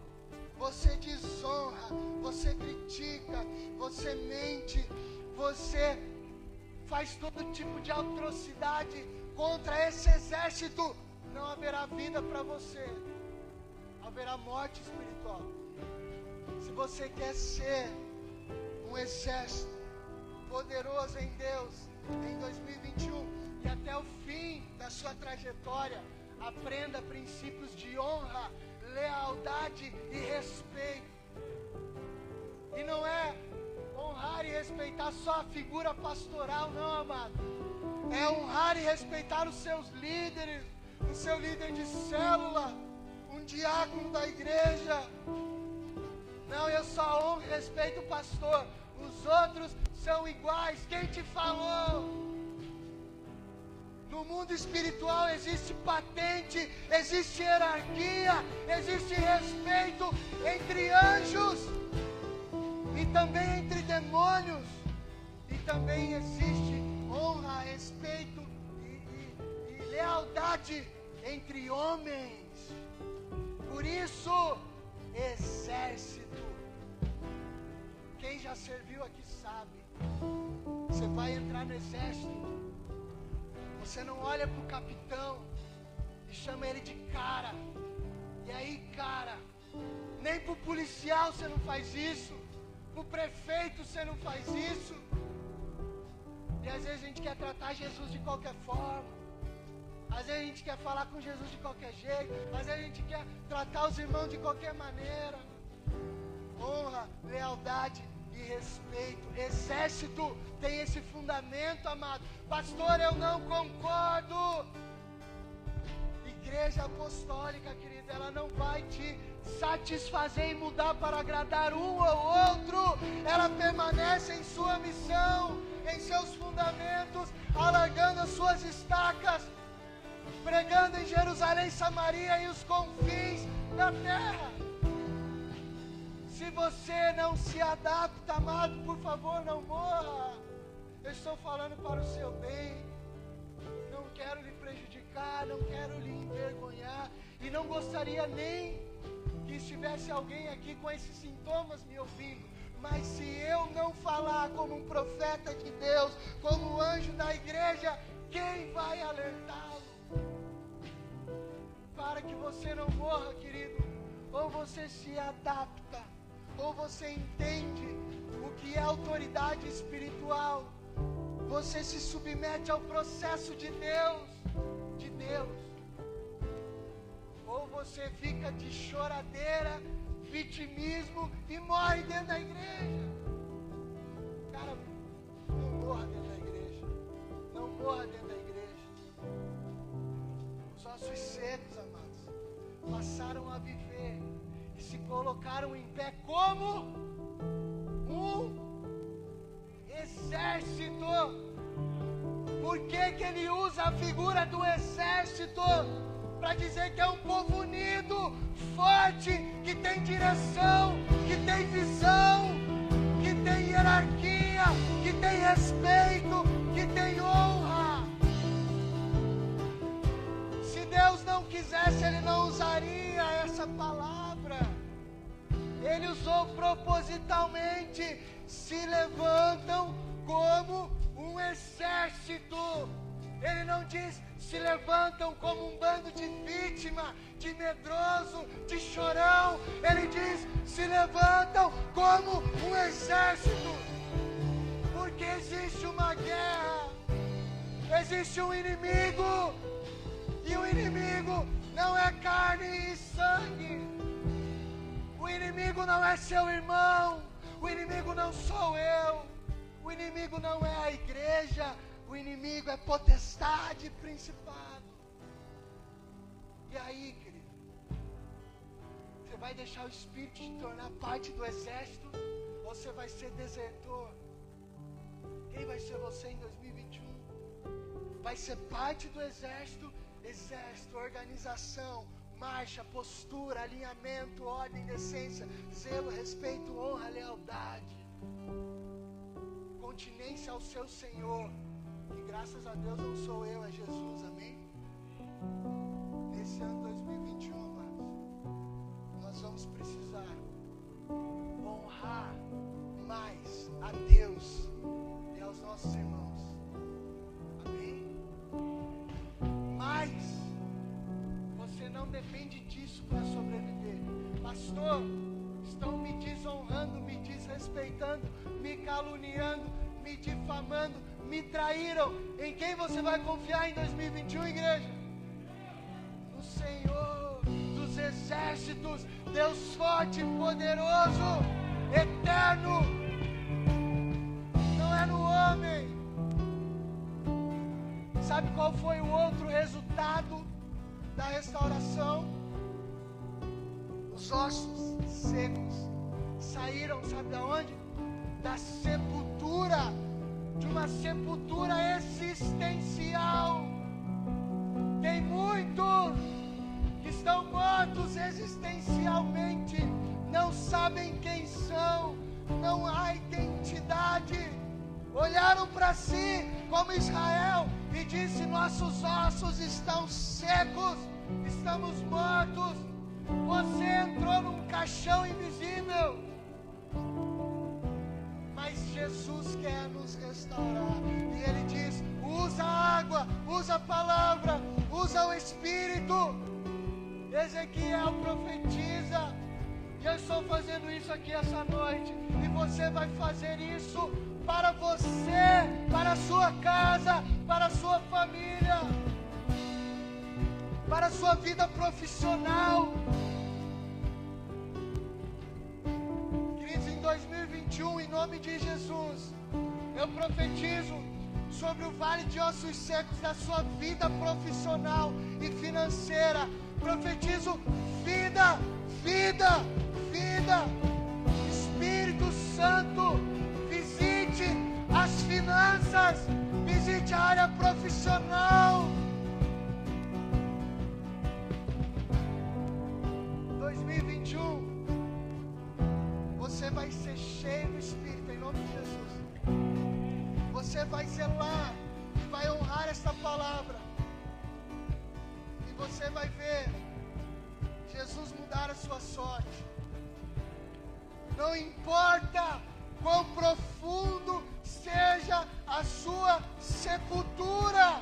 você desonra, você critica, você mente, você faz todo tipo de atrocidade contra esse exército, não haverá vida para você, haverá morte espiritual. Se você quer ser um exército poderoso em Deus em 2021 e até o fim da sua trajetória, aprenda princípios de honra lealdade e respeito. E não é honrar e respeitar só a figura pastoral, não, amado. É honrar e respeitar os seus líderes, o seu líder de célula, um diácono da igreja. Não, eu só honro e respeito o pastor. Os outros são iguais. Quem te falou? No mundo espiritual existe patente, existe hierarquia, existe respeito entre anjos e também entre demônios. E também existe honra, respeito e, e, e lealdade entre homens. Por isso, exército. Quem já serviu aqui sabe. Você vai entrar no exército você não olha para o capitão e chama ele de cara. E aí, cara, nem para o policial você não faz isso. Para o prefeito você não faz isso. E às vezes a gente quer tratar Jesus de qualquer forma. Às vezes a gente quer falar com Jesus de qualquer jeito. Às vezes a gente quer tratar os irmãos de qualquer maneira. Honra, lealdade e respeito. Exército tem esse fundamento, amado. Pastor, eu não concordo. Igreja apostólica, querida, ela não vai te satisfazer e mudar para agradar um ou outro. Ela permanece em sua missão, em seus fundamentos, alargando as suas estacas, pregando em Jerusalém, Samaria e os confins da terra. Se você não se adapta, amado, por favor, não morra. Eu estou falando para o seu bem. Não quero lhe prejudicar, não quero lhe envergonhar. E não gostaria nem que estivesse alguém aqui com esses sintomas me ouvindo. Mas se eu não falar como um profeta de Deus, como anjo da igreja, quem vai alertá-lo? Para que você não morra, querido, ou você se adapta, ou você entende o que é autoridade espiritual, você se submete ao processo de Deus, de Deus, ou você fica de choradeira vitimismo e morre dentro da igreja. Cara, não morra dentro da igreja. Não morra dentro da igreja. Os ossos secos, amados, passaram a viver colocaram em pé como um exército. Por que, que ele usa a figura do exército? Para dizer que é um povo unido, forte, que tem direção, que tem visão, que tem hierarquia, que tem respeito, que tem honra. Se Deus não quisesse, Ele não usaria essa palavra. Ele usou propositalmente. Se levantam como um exército. Ele não diz se levantam como um bando de vítima, de medroso, de chorão. Ele diz: se levantam como um exército, porque existe uma guerra, existe um inimigo, e o inimigo não é carne e sangue. O inimigo não é seu irmão, o inimigo não sou eu, o inimigo não é a igreja, o inimigo é potestade, principado. E aí, querido? Você vai deixar o Espírito te tornar parte do exército? Ou você vai ser desertor? Quem vai ser você em 2021? Vai ser parte do exército? Exército, organização, marcha, postura, alinhamento, ordem, decência, zelo, respeito, honra, lealdade, continência ao seu Senhor. Que graças a Deus não sou eu, é Jesus, amém? Nesse ano 2021, amados, nós vamos precisar honrar mais a Deus e aos nossos irmãos. Amém? Você não depende disso para sobreviver. Pastor, estão me desonrando, me desrespeitando, me caluniando, me difamando me traíram. Em quem você vai confiar em 2021, igreja? No Senhor dos exércitos, Deus forte, poderoso, eterno. Não é no homem. Sabe qual foi o outro resultado da restauração? Os ossos secos saíram, sabe de onde? Da sepultura de uma sepultura existencial. Tem muitos que estão mortos existencialmente, não sabem quem são, não há identidade. Olharam para si como Israel e disse: Nossos ossos estão secos, estamos mortos. Você entrou num caixão invisível. Jesus quer nos restaurar. E Ele diz: usa a água, usa a palavra, usa o Espírito. Ezequiel profetiza. E eu estou fazendo isso aqui essa noite. E você vai fazer isso para você, para a sua casa, para a sua família, para a sua vida profissional. 2021, em nome de Jesus, eu profetizo sobre o vale de ossos secos da sua vida profissional e financeira. Profetizo vida, vida, vida. Espírito Santo, visite as finanças, visite a área profissional. 2021 você vai ser cheio do Espírito, em nome de Jesus. Você vai zelar e vai honrar esta palavra. E você vai ver Jesus mudar a sua sorte. Não importa quão profundo seja a sua sepultura.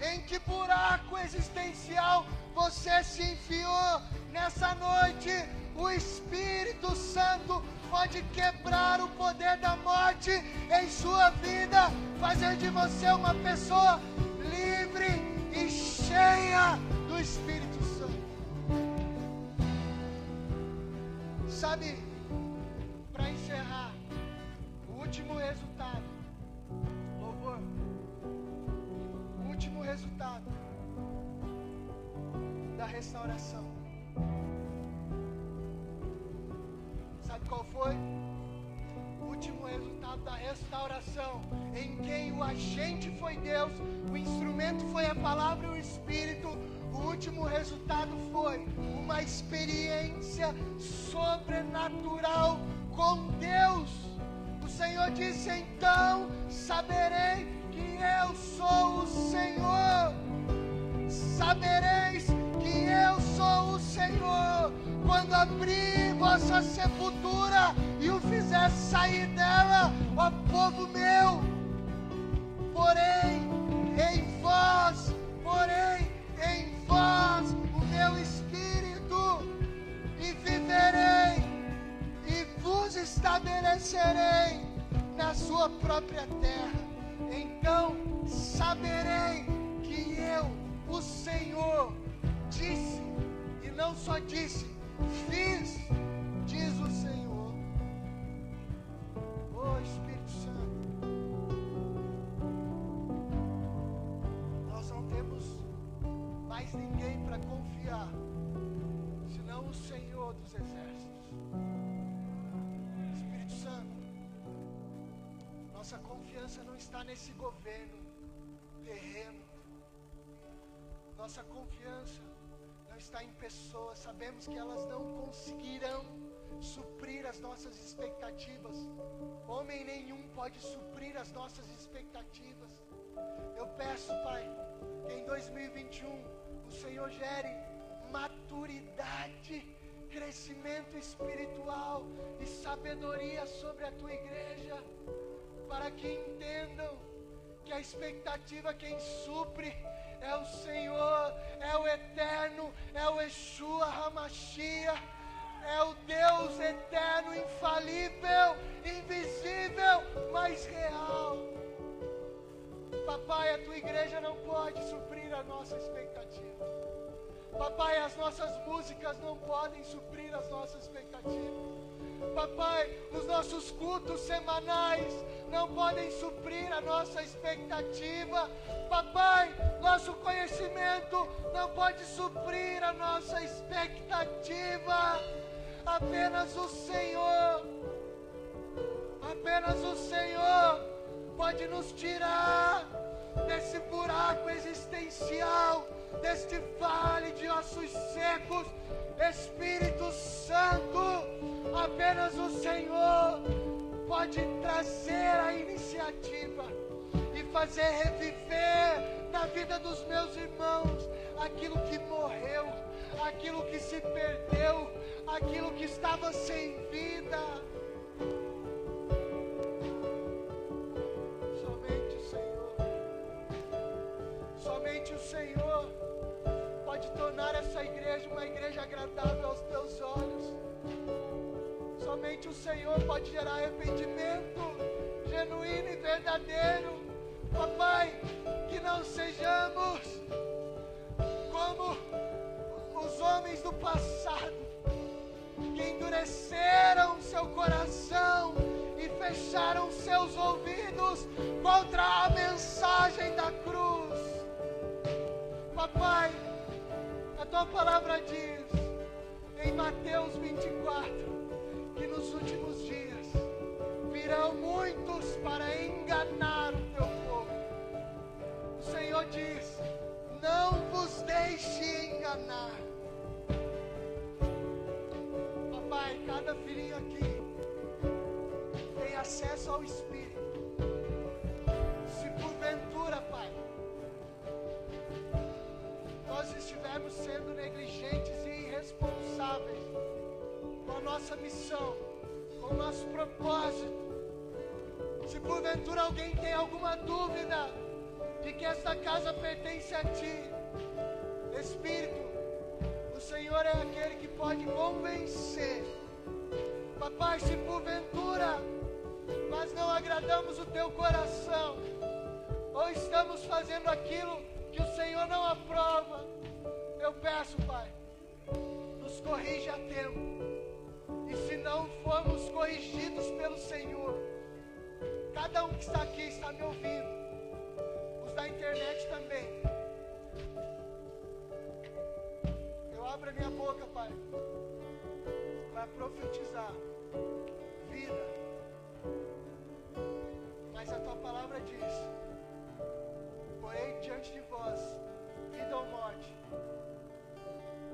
Em que buraco existencial você se enfiou nessa noite? O Espírito Santo pode quebrar o poder da morte em sua vida, fazer de você uma pessoa livre e cheia do Espírito Santo. Sabe, para encerrar, o último resultado, louvor, o último resultado da restauração Sabe qual foi? O último resultado da restauração, em quem o agente foi Deus, o instrumento foi a palavra e o Espírito. O último resultado foi uma experiência sobrenatural com Deus. O Senhor disse: então saberei que eu sou o Senhor. Sabereis que eu sou o Senhor quando abrir vossa sepultura e o fizer sair dela, ó povo meu. Porém, estabelecerei na sua própria terra. Então saberei que eu, o Senhor, disse, e não só disse, fiz, diz o Senhor. Oh Espírito Santo, nós não temos mais ninguém para confiar, senão o Senhor dos Exércitos. Nossa confiança não está nesse governo terreno, nossa confiança está em pessoas, sabemos que elas não conseguirão suprir as nossas expectativas. Homem nenhum pode suprir as nossas expectativas. Eu peço, Pai, que em 2021 o Senhor gere maturidade, crescimento espiritual e sabedoria sobre a tua igreja, para que entendam que a expectativa quem supre é o Senhor, é o Eterno, é o Yeshua Hamashia, é o Deus eterno, infalível, invisível, mas real. Papai, a tua igreja não pode suprir a nossa expectativa. Papai, as nossas músicas não podem suprir as nossas expectativas. Papai, os nossos cultos semanais não podem suprir a nossa expectativa. Papai, nosso conhecimento não pode suprir a nossa expectativa. Apenas o Senhor, apenas o Senhor pode nos tirar desse buraco existencial, deste vale de ossos secos. Espírito Santo, apenas o Senhor pode trazer a iniciativa e fazer reviver na vida dos meus irmãos aquilo que morreu, aquilo que se perdeu, aquilo que estava sem vida. Somente o Senhor, somente o Senhor pode tornar essa igreja uma igreja agradável aos teus olhos. Somente o Senhor pode gerar arrependimento genuíno e verdadeiro. Papai, que não sejamos como os homens do passado, que endureceram seu coração e fecharam seus ouvidos contra a mensagem da cruz. Papai, a tua palavra diz em Mateus 24 que nos últimos dias virão muitos para enganar o teu povo. O Senhor diz: não vos deixe enganar. Papai, cada filhinho aqui tem acesso ao Espírito. Nós estivermos sendo negligentes e irresponsáveis, com a nossa missão, com o nosso propósito. Se porventura alguém tem alguma dúvida de que esta casa pertence a Ti, Espírito, o Senhor é aquele que pode convencer. Papai, se porventura nós não agradamos o Teu coração, ou estamos fazendo aquilo que o Senhor não aprova, eu peço, Pai, nos corrija a tempo. E se não formos corrigidos pelo Senhor, cada um que está aqui está me ouvindo, os da internet também. Eu abro a minha boca, Pai, para profetizar vida. Mas a tua palavra diz: porém diante de vós, vida ou morte.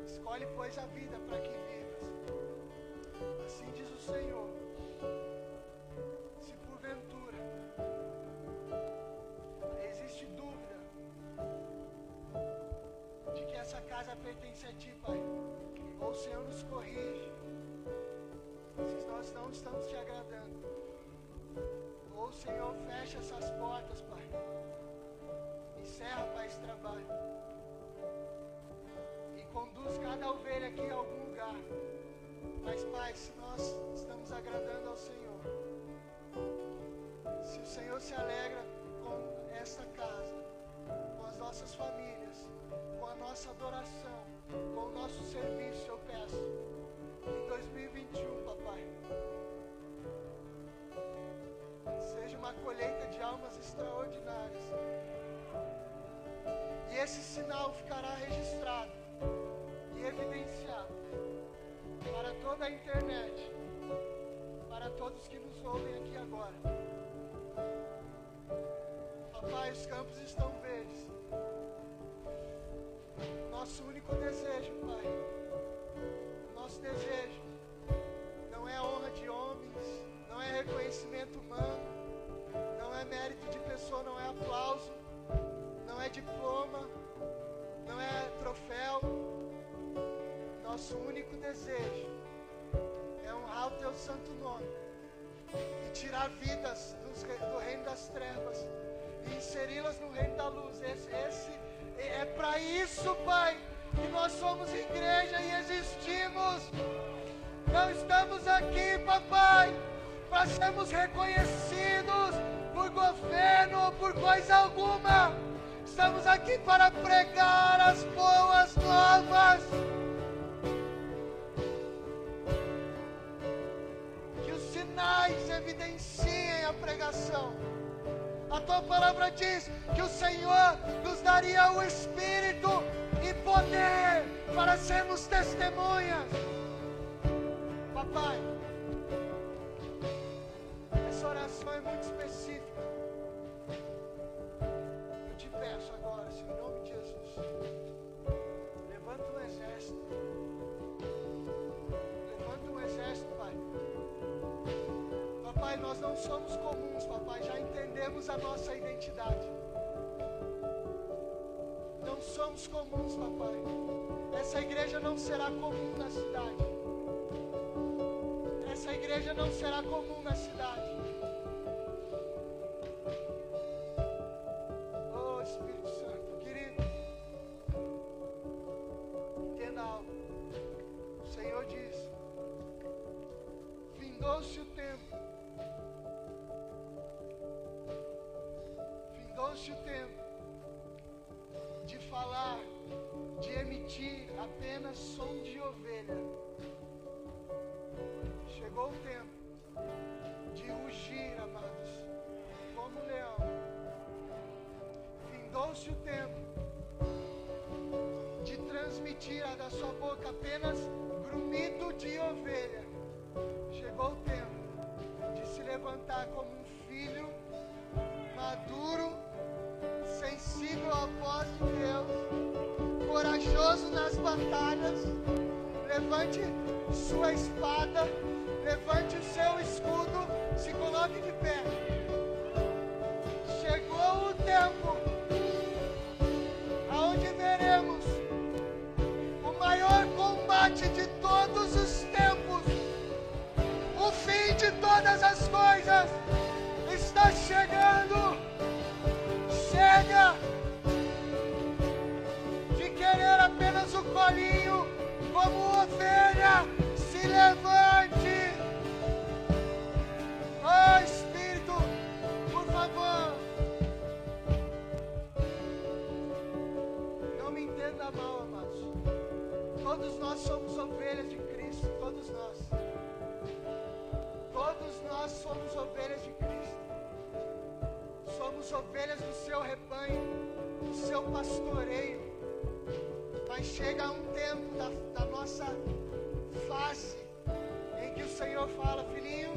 Escolhe, pois, a vida para que vivas. Assim diz o Senhor. Se porventura existe dúvida de que essa casa pertence a Ti, Pai, ou o Senhor nos corrige, se nós não estamos te agradando, ou o Senhor fecha essas portas, Pai, encerra, Pai, esse trabalho e conduz cada ovelha aqui a algum lugar. Mas, Pai, se nós estamos agradando ao Senhor, se o Senhor se alegra com esta casa, com as nossas famílias, com a nossa adoração, com o nosso serviço, eu peço, em 2021, papai, seja uma colheita de almas extraordinárias. E esse sinal ficará registrado e evidenciado para toda a internet, para todos que nos ouvem aqui agora. Papai, os campos estão verdes. Nosso único desejo, Pai, nosso desejo não é honra de homens, não é reconhecimento humano, não é mérito de pessoa, não é aplauso, não é diploma, não é troféu. Nosso único desejo é honrar o teu santo nome e tirar vidas dos do reino das trevas e inseri-las no reino da luz. Esse, esse é para isso, Pai, que nós somos igreja e existimos. Não estamos aqui, papai, para sermos reconhecidos por governo ou por coisa alguma. Estamos aqui para pregar as boas novas. Que os sinais evidenciem a pregação. A tua palavra diz que o Senhor nos daria o Espírito e poder para sermos testemunhas. Papai, essa oração é muito específica. Agora, Senhor, em nome de Jesus, levanta um exército. Levanta um exército, Pai. Papai, nós não somos comuns, papai, já entendemos a nossa identidade. Não somos comuns, papai. Essa igreja não será comum na cidade. Essa igreja não será comum na cidade. Espírito Santo, querido, entenda algo. O Senhor diz: findou-se o tempo. Findou-se o tempo de falar, de emitir apenas som de ovelha. Chegou o tempo de rugir, amados, como leão. Findou-se o tempo de transmitir a da sua boca apenas grumido de ovelha. Chegou o tempo de se levantar como um filho maduro, sensível à voz de Deus, corajoso nas batalhas. Levante sua espada, levante o seu escudo, se coloque de pé. Chegou o tempo fonte de todos os tempos, o fim de todas as coisas está chegando. Chega de querer apenas o colinho como ovelha. Todos nós somos ovelhas de Cristo, todos nós. Todos nós somos ovelhas de Cristo. Somos ovelhas do seu rebanho, do seu pastoreio. Mas chega um tempo da, da nossa face em que o Senhor fala, filhinho,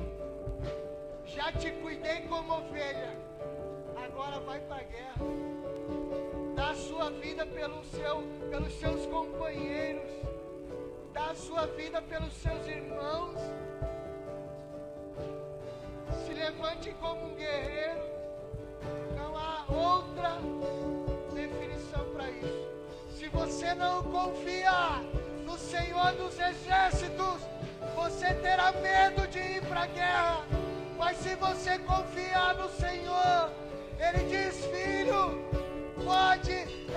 já te cuidei como ovelha, agora vai para a guerra. Dá a sua vida pelo seu, pelos seus companheiros, dá a sua vida pelos seus irmãos. Se levante como um guerreiro. Não há outra definição para isso. Se você não confiar no Senhor dos Exércitos, você terá medo de ir para a guerra. Mas se você confiar no Senhor, Ele diz: Filho, pode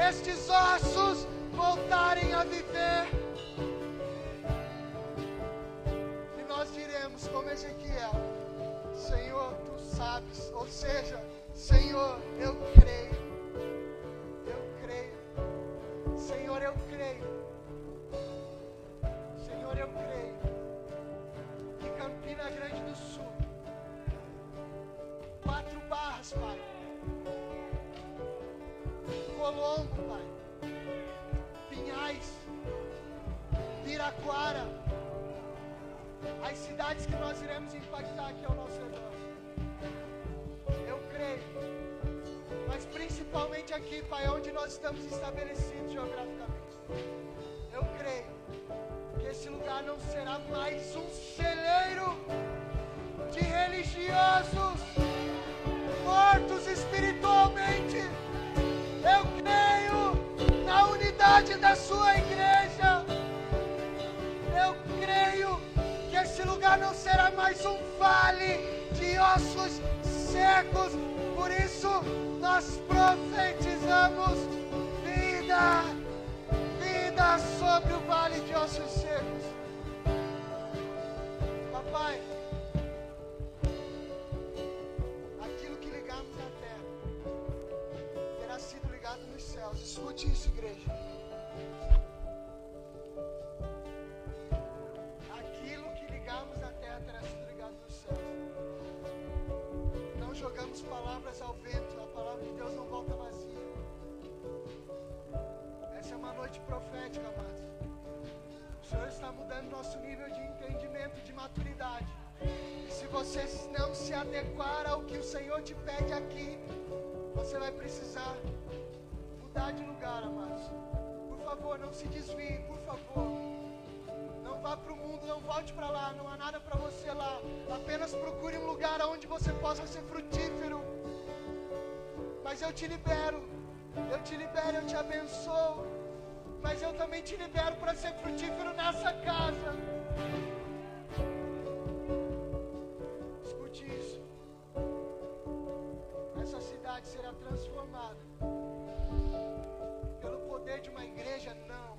estes ossos voltarem a viver. Diremos, como Ezequiel: Senhor, tu sabes, ou seja, Senhor, eu creio. Eu creio. Senhor, eu creio. Senhor, eu creio. Que Campina Grande do Sul. Quatro barras, Pai. Colombo, Pai. Pinhais. Piraquara. As cidades que nós iremos impactar aqui ao nosso redor. Eu creio. Mas principalmente aqui, Pai, onde nós estamos estabelecidos geograficamente. Eu creio que esse lugar não será mais um celeiro de religiosos mortos espiritualmente. Eu creio na unidade da sua igreja. Lugar não será mais um vale de ossos secos. Por isso nós profetizamos vida, vida sobre o vale de ossos secos. Papai, aquilo que ligamos na terra terá sido ligado nos céus. Escute isso, igreja. Palavra de Deus não volta vazia. Essa é uma noite profética, amados. O Senhor está mudando nosso nível de entendimento, de maturidade. E se você não se adequar ao que o Senhor te pede aqui, você vai precisar mudar de lugar, amados. Por favor, não se desvie, por favor. Não vá para o mundo, não volte para lá, não há nada para você lá. Apenas procure um lugar onde você possa ser frutífero. Mas eu te libero, eu te libero, eu te abençoo. Mas eu também te libero para ser frutífero nessa casa. Escute isso. Essa cidade será transformada pelo poder de uma igreja, não.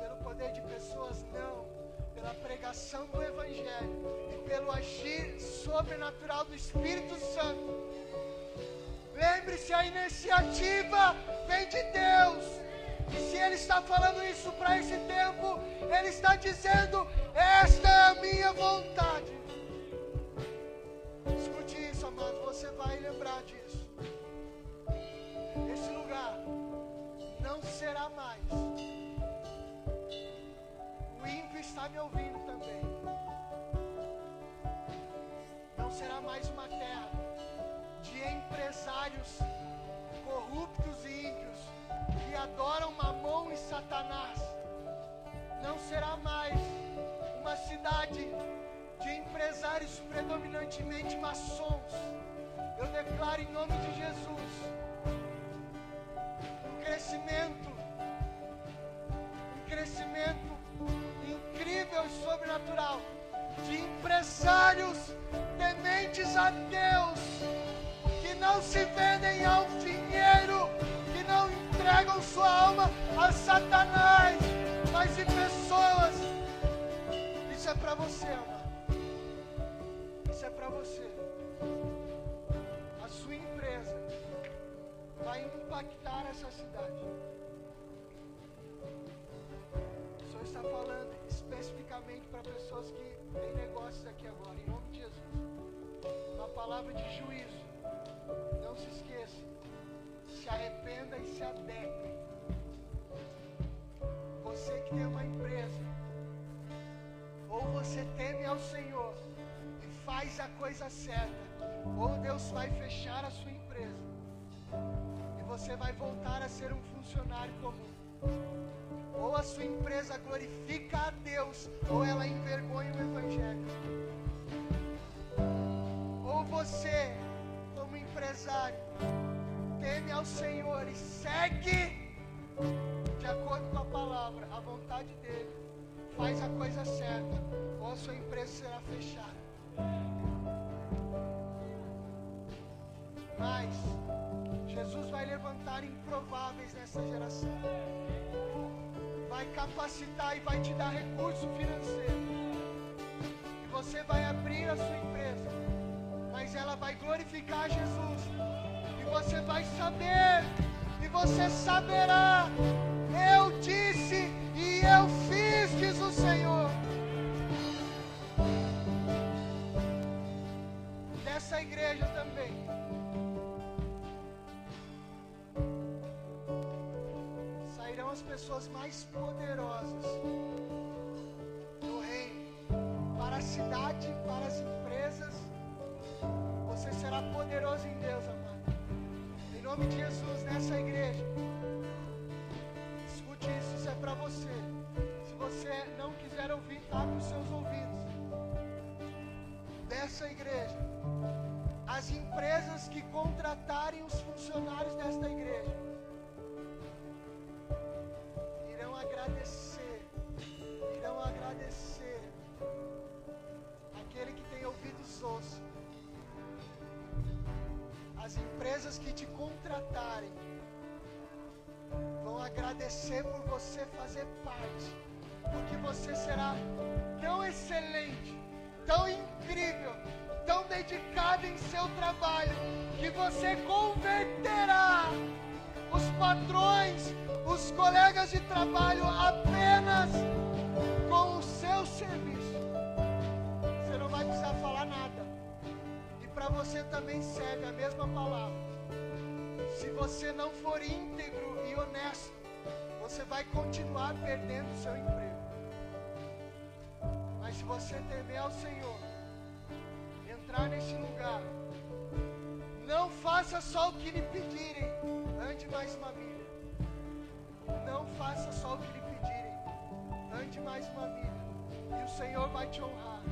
Pelo poder de pessoas, não. Pela pregação do Evangelho e pelo agir sobrenatural do Espírito Santo. Lembre-se, a iniciativa vem de Deus. E se Ele está falando isso para esse tempo, Ele está dizendo: Esta é a minha vontade. Escute isso, amado, você vai lembrar disso. Esse lugar não será mais. O ímpio está me ouvindo também. Não será mais uma terra de empresários corruptos e ímpios que adoram Mamon e Satanás. Não será mais uma cidade de empresários predominantemente maçons. Eu declaro em nome de Jesus um crescimento, um crescimento incrível e sobrenatural de empresários tementes a Deus não se vendem ao dinheiro, que não entregam sua alma a Satanás, mas em pessoas. Isso é para você, amado. Isso é para você. A sua empresa vai impactar essa cidade. O Senhor está falando especificamente para pessoas que têm negócios aqui agora, em nome de Jesus. Uma palavra de juízo. Não se esqueça. Se arrependa e se adeque. Você que tem uma empresa, ou você teme ao Senhor e faz a coisa certa, ou Deus vai fechar a sua empresa e você vai voltar a ser um funcionário comum. Ou a sua empresa glorifica a Deus, ou ela envergonha o Evangelho. Ou você, empresário, teme ao Senhor e segue de acordo com a palavra, a vontade dele, faz a coisa certa, ou a sua empresa será fechada. Mas Jesus vai levantar improváveis nessa geração. Vai capacitar e vai te dar recurso financeiro. E você vai abrir a sua empresa. Mas ela vai glorificar Jesus. E você vai saber. E você saberá. Eu disse e eu fiz, diz o Senhor. Dessa igreja também. Sairão as pessoas mais poderosas do reino para a cidade, para as empresas. Você será poderoso em Deus, amado. Em nome de Jesus, nessa igreja. Escute isso, isso é para você. Se você não quiser ouvir, tape os seus ouvidos. Dessa igreja, as empresas que contratarem os funcionários desta igreja irão agradecer, irão agradecer aquele que tem ouvidos ouça. As empresas que te contratarem vão agradecer por você fazer parte, porque você será tão excelente, tão incrível, tão dedicado em seu trabalho, que você converterá os patrões, os colegas de trabalho apenas com o seu serviço. Você não vai precisar falar nada. Para você também serve a mesma palavra. Se você não for íntegro e honesto, você vai continuar perdendo seu emprego. Mas se você temer ao Senhor, entrar nesse lugar, não faça só o que lhe pedirem, ande mais uma milha. Não faça só o que lhe pedirem, ande mais uma milha. E o Senhor vai te honrar.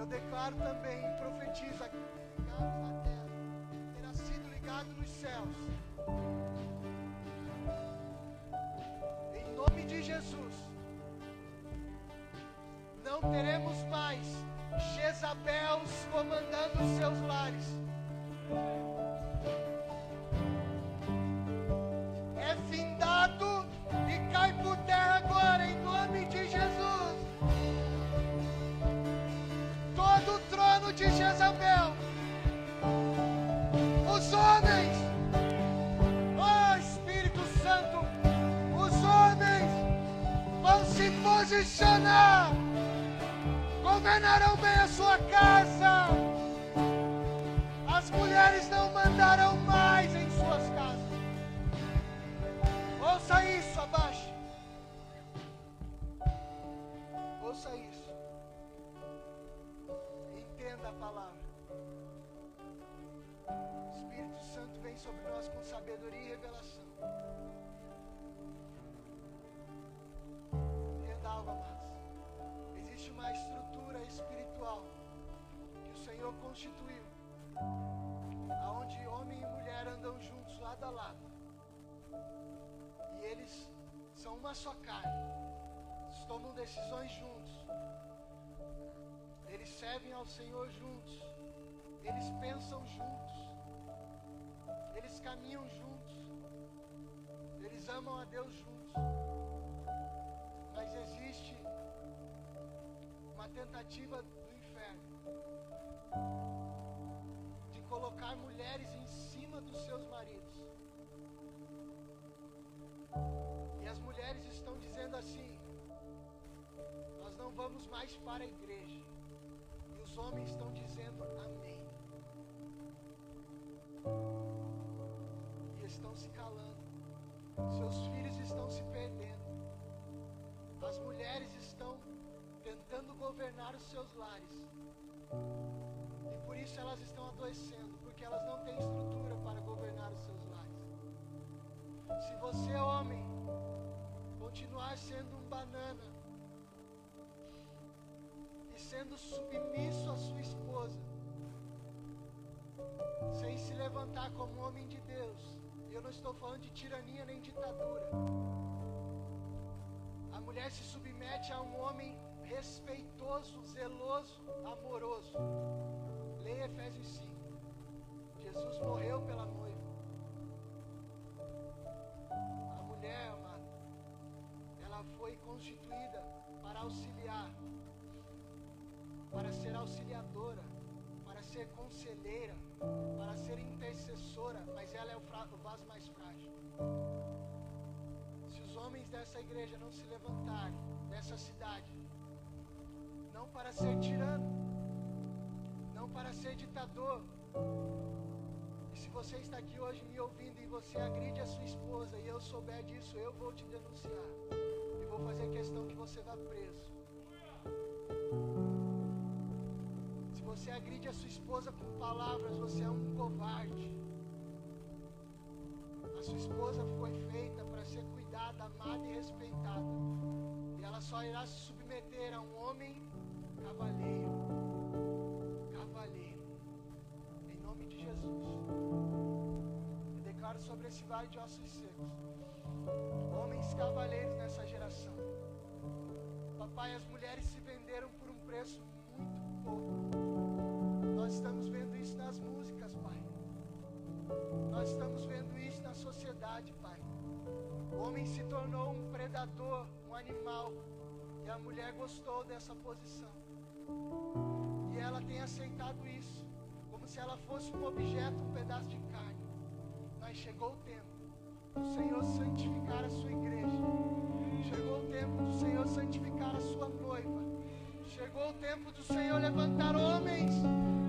Eu declaro também e profetizo aqui, ligados na terra, terá sido ligado nos céus. Em nome de Jesus, não teremos mais vem sobre nós com sabedoria e revelação. Entenda algo, amados. Existe uma estrutura espiritual que o Senhor constituiu, aonde homem e mulher andam juntos lado a lado. E eles são uma só carne. Eles tomam decisões juntos. Eles servem ao Senhor juntos. Eles pensam juntos. Eles caminham juntos. Eles amam a Deus juntos. Mas existe uma tentativa do inferno. De colocar mulheres em cima dos seus maridos. E as mulheres estão dizendo assim: Nós não vamos mais para a igreja. E os homens estão dizendo amém. Seus filhos estão se perdendo. As mulheres estão tentando governar os seus lares. E por isso elas estão adoecendo, porque elas não têm estrutura para governar os seus lares. Se você, homem, continuar sendo um banana e sendo submisso à sua esposa, sem se levantar como homem de Deus, eu não estou falando de tirania nem ditadura. A mulher se submete a um homem respeitoso, zeloso, amoroso. Leia Efésios 5. Jesus morreu pela noiva. A mulher, amada, ela foi constituída para auxiliar, para ser auxiliadora, para ser conselheira, para ser intercessora, mas ela é o, vaso mais frágil. Se os homens dessa igreja não se levantarem, dessa cidade, não para ser tirano, não para ser ditador. E se você está aqui hoje me ouvindo e você agride a sua esposa e eu souber disso, eu vou te denunciar. E vou fazer questão que você vá preso. Você agride a sua esposa com palavras, você é um covarde. A sua esposa foi feita para ser cuidada, amada e respeitada. E ela só irá se submeter a um homem cavalheiro. Cavalheiro. Em nome de Jesus. Eu declaro sobre esse vale de ossos secos. Homens cavaleiros nessa geração. Papai, as mulheres se venderam por um preço muito pouco. Nós estamos vendo isso nas músicas, Pai. Nós estamos vendo isso na sociedade, Pai. O homem se tornou um predador, um animal. E a mulher gostou dessa posição. E ela tem aceitado isso, como se ela fosse um objeto, um pedaço de carne. Mas chegou o tempo do Senhor santificar a sua igreja. Chegou o tempo do Senhor santificar a sua noiva. Chegou o tempo do Senhor levantar homens,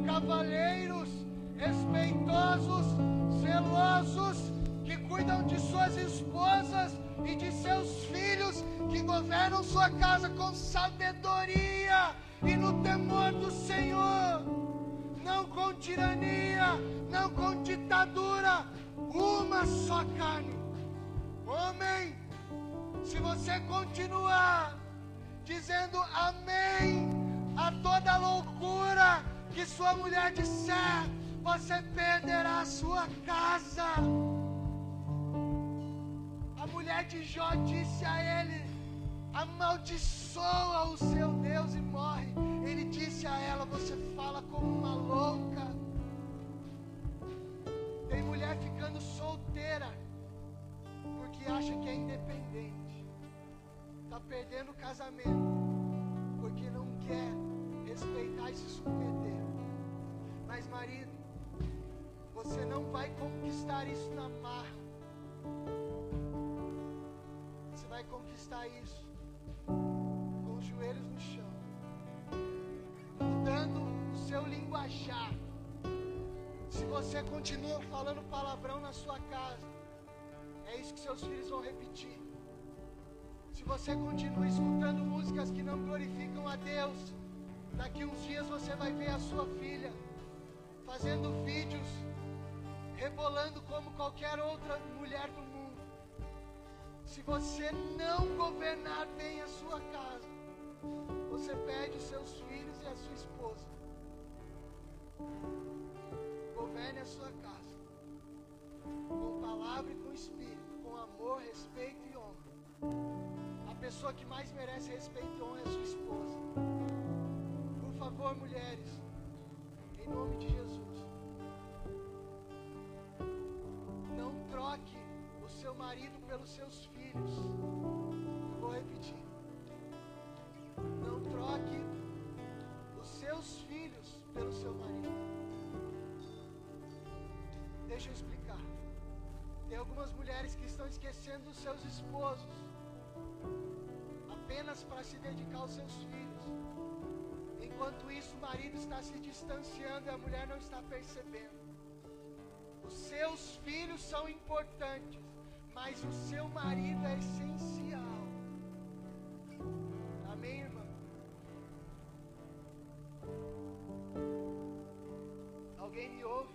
cavalheiros, respeitosos, zelosos, que cuidam de suas esposas e de seus filhos, que governam sua casa com sabedoria e no temor do Senhor, não com tirania, não com ditadura, uma só carne. Homem, se você continuar dizendo amém a toda loucura que sua mulher disser, você perderá a sua casa. A mulher de Jó disse a ele: amaldiçoa o seu Deus e morre. Ele disse a ela: Você fala como uma louca. Tem mulher ficando solteira porque acha que é independente. Está perdendo o casamento porque não quer respeitar e se submeter. Mas, marido, você não vai conquistar isso na marra. Você vai conquistar isso com os joelhos no chão, mudando o seu linguajar. Se você continua falando palavrão na sua casa, é isso que seus filhos vão repetir. Se você continua escutando músicas que não glorificam a Deus, daqui uns dias você vai ver a sua filha fazendo vídeos, rebolando como qualquer outra mulher do mundo. Se você não governar bem a sua casa, você perde os seus filhos e a sua esposa. Governe a sua casa com palavra e com espírito, com amor, respeito e honra pessoa que mais merece respeito e honra é sua esposa. Por favor, mulheres, em nome de Jesus, não troque o seu marido pelos seus filhos. Eu vou repetir. Não troque os seus filhos pelo seu marido. Deixa eu explicar. Tem algumas mulheres que estão esquecendo dos seus esposos apenas para se dedicar aos seus filhos. Enquanto isso, o marido está se distanciando e a mulher não está percebendo. Os seus filhos são importantes, mas o seu marido é essencial. Amém, irmã? Alguém me ouve?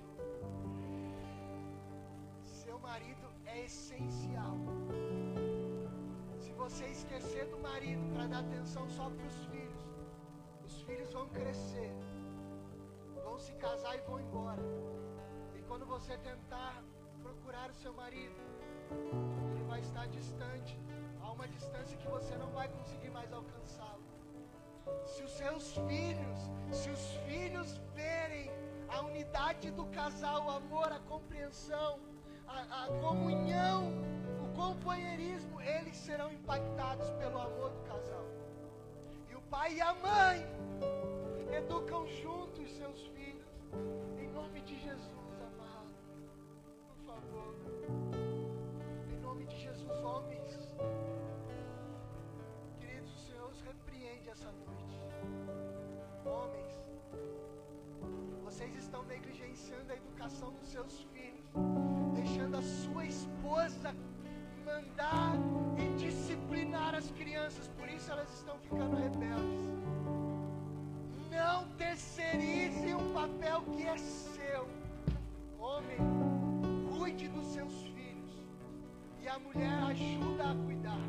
Seu marido é essencial. Você esquecer do marido para dar atenção só para os filhos, os filhos vão crescer, vão se casar e vão embora. E quando você tentar procurar o seu marido, ele vai estar distante, a uma distância que você não vai conseguir mais alcançá-lo. Se os seus filhos, se os filhos verem a unidade do casal, o amor, a compreensão, a, a comunhão, companheirismo, eles serão impactados pelo amor do casal. E o pai e a mãe educam juntos seus filhos, em nome de Jesus, amado. Por favor, em nome de Jesus, homens. Queridos, o Senhor os repreende essa noite. Homens, vocês estão negligenciando a educação dos seus filhos, deixando a sua esposa mandar e disciplinar as crianças, por isso elas estão ficando rebeldes. Não terceirize um papel que é seu. Homem, cuide dos seus filhos. E a mulher ajuda a cuidar.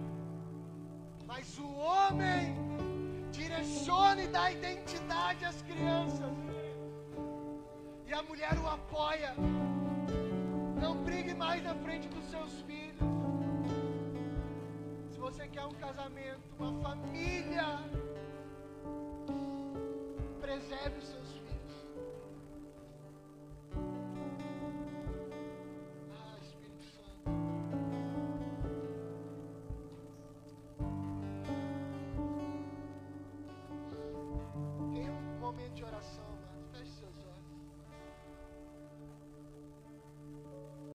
Mas o homem direcione dá identidade às crianças. E a mulher o apoia. Não brigue mais na frente dos seus filhos. Você quer um casamento, uma família, preserve os seus filhos. Ah, Espírito Santo. Tem um momento de oração.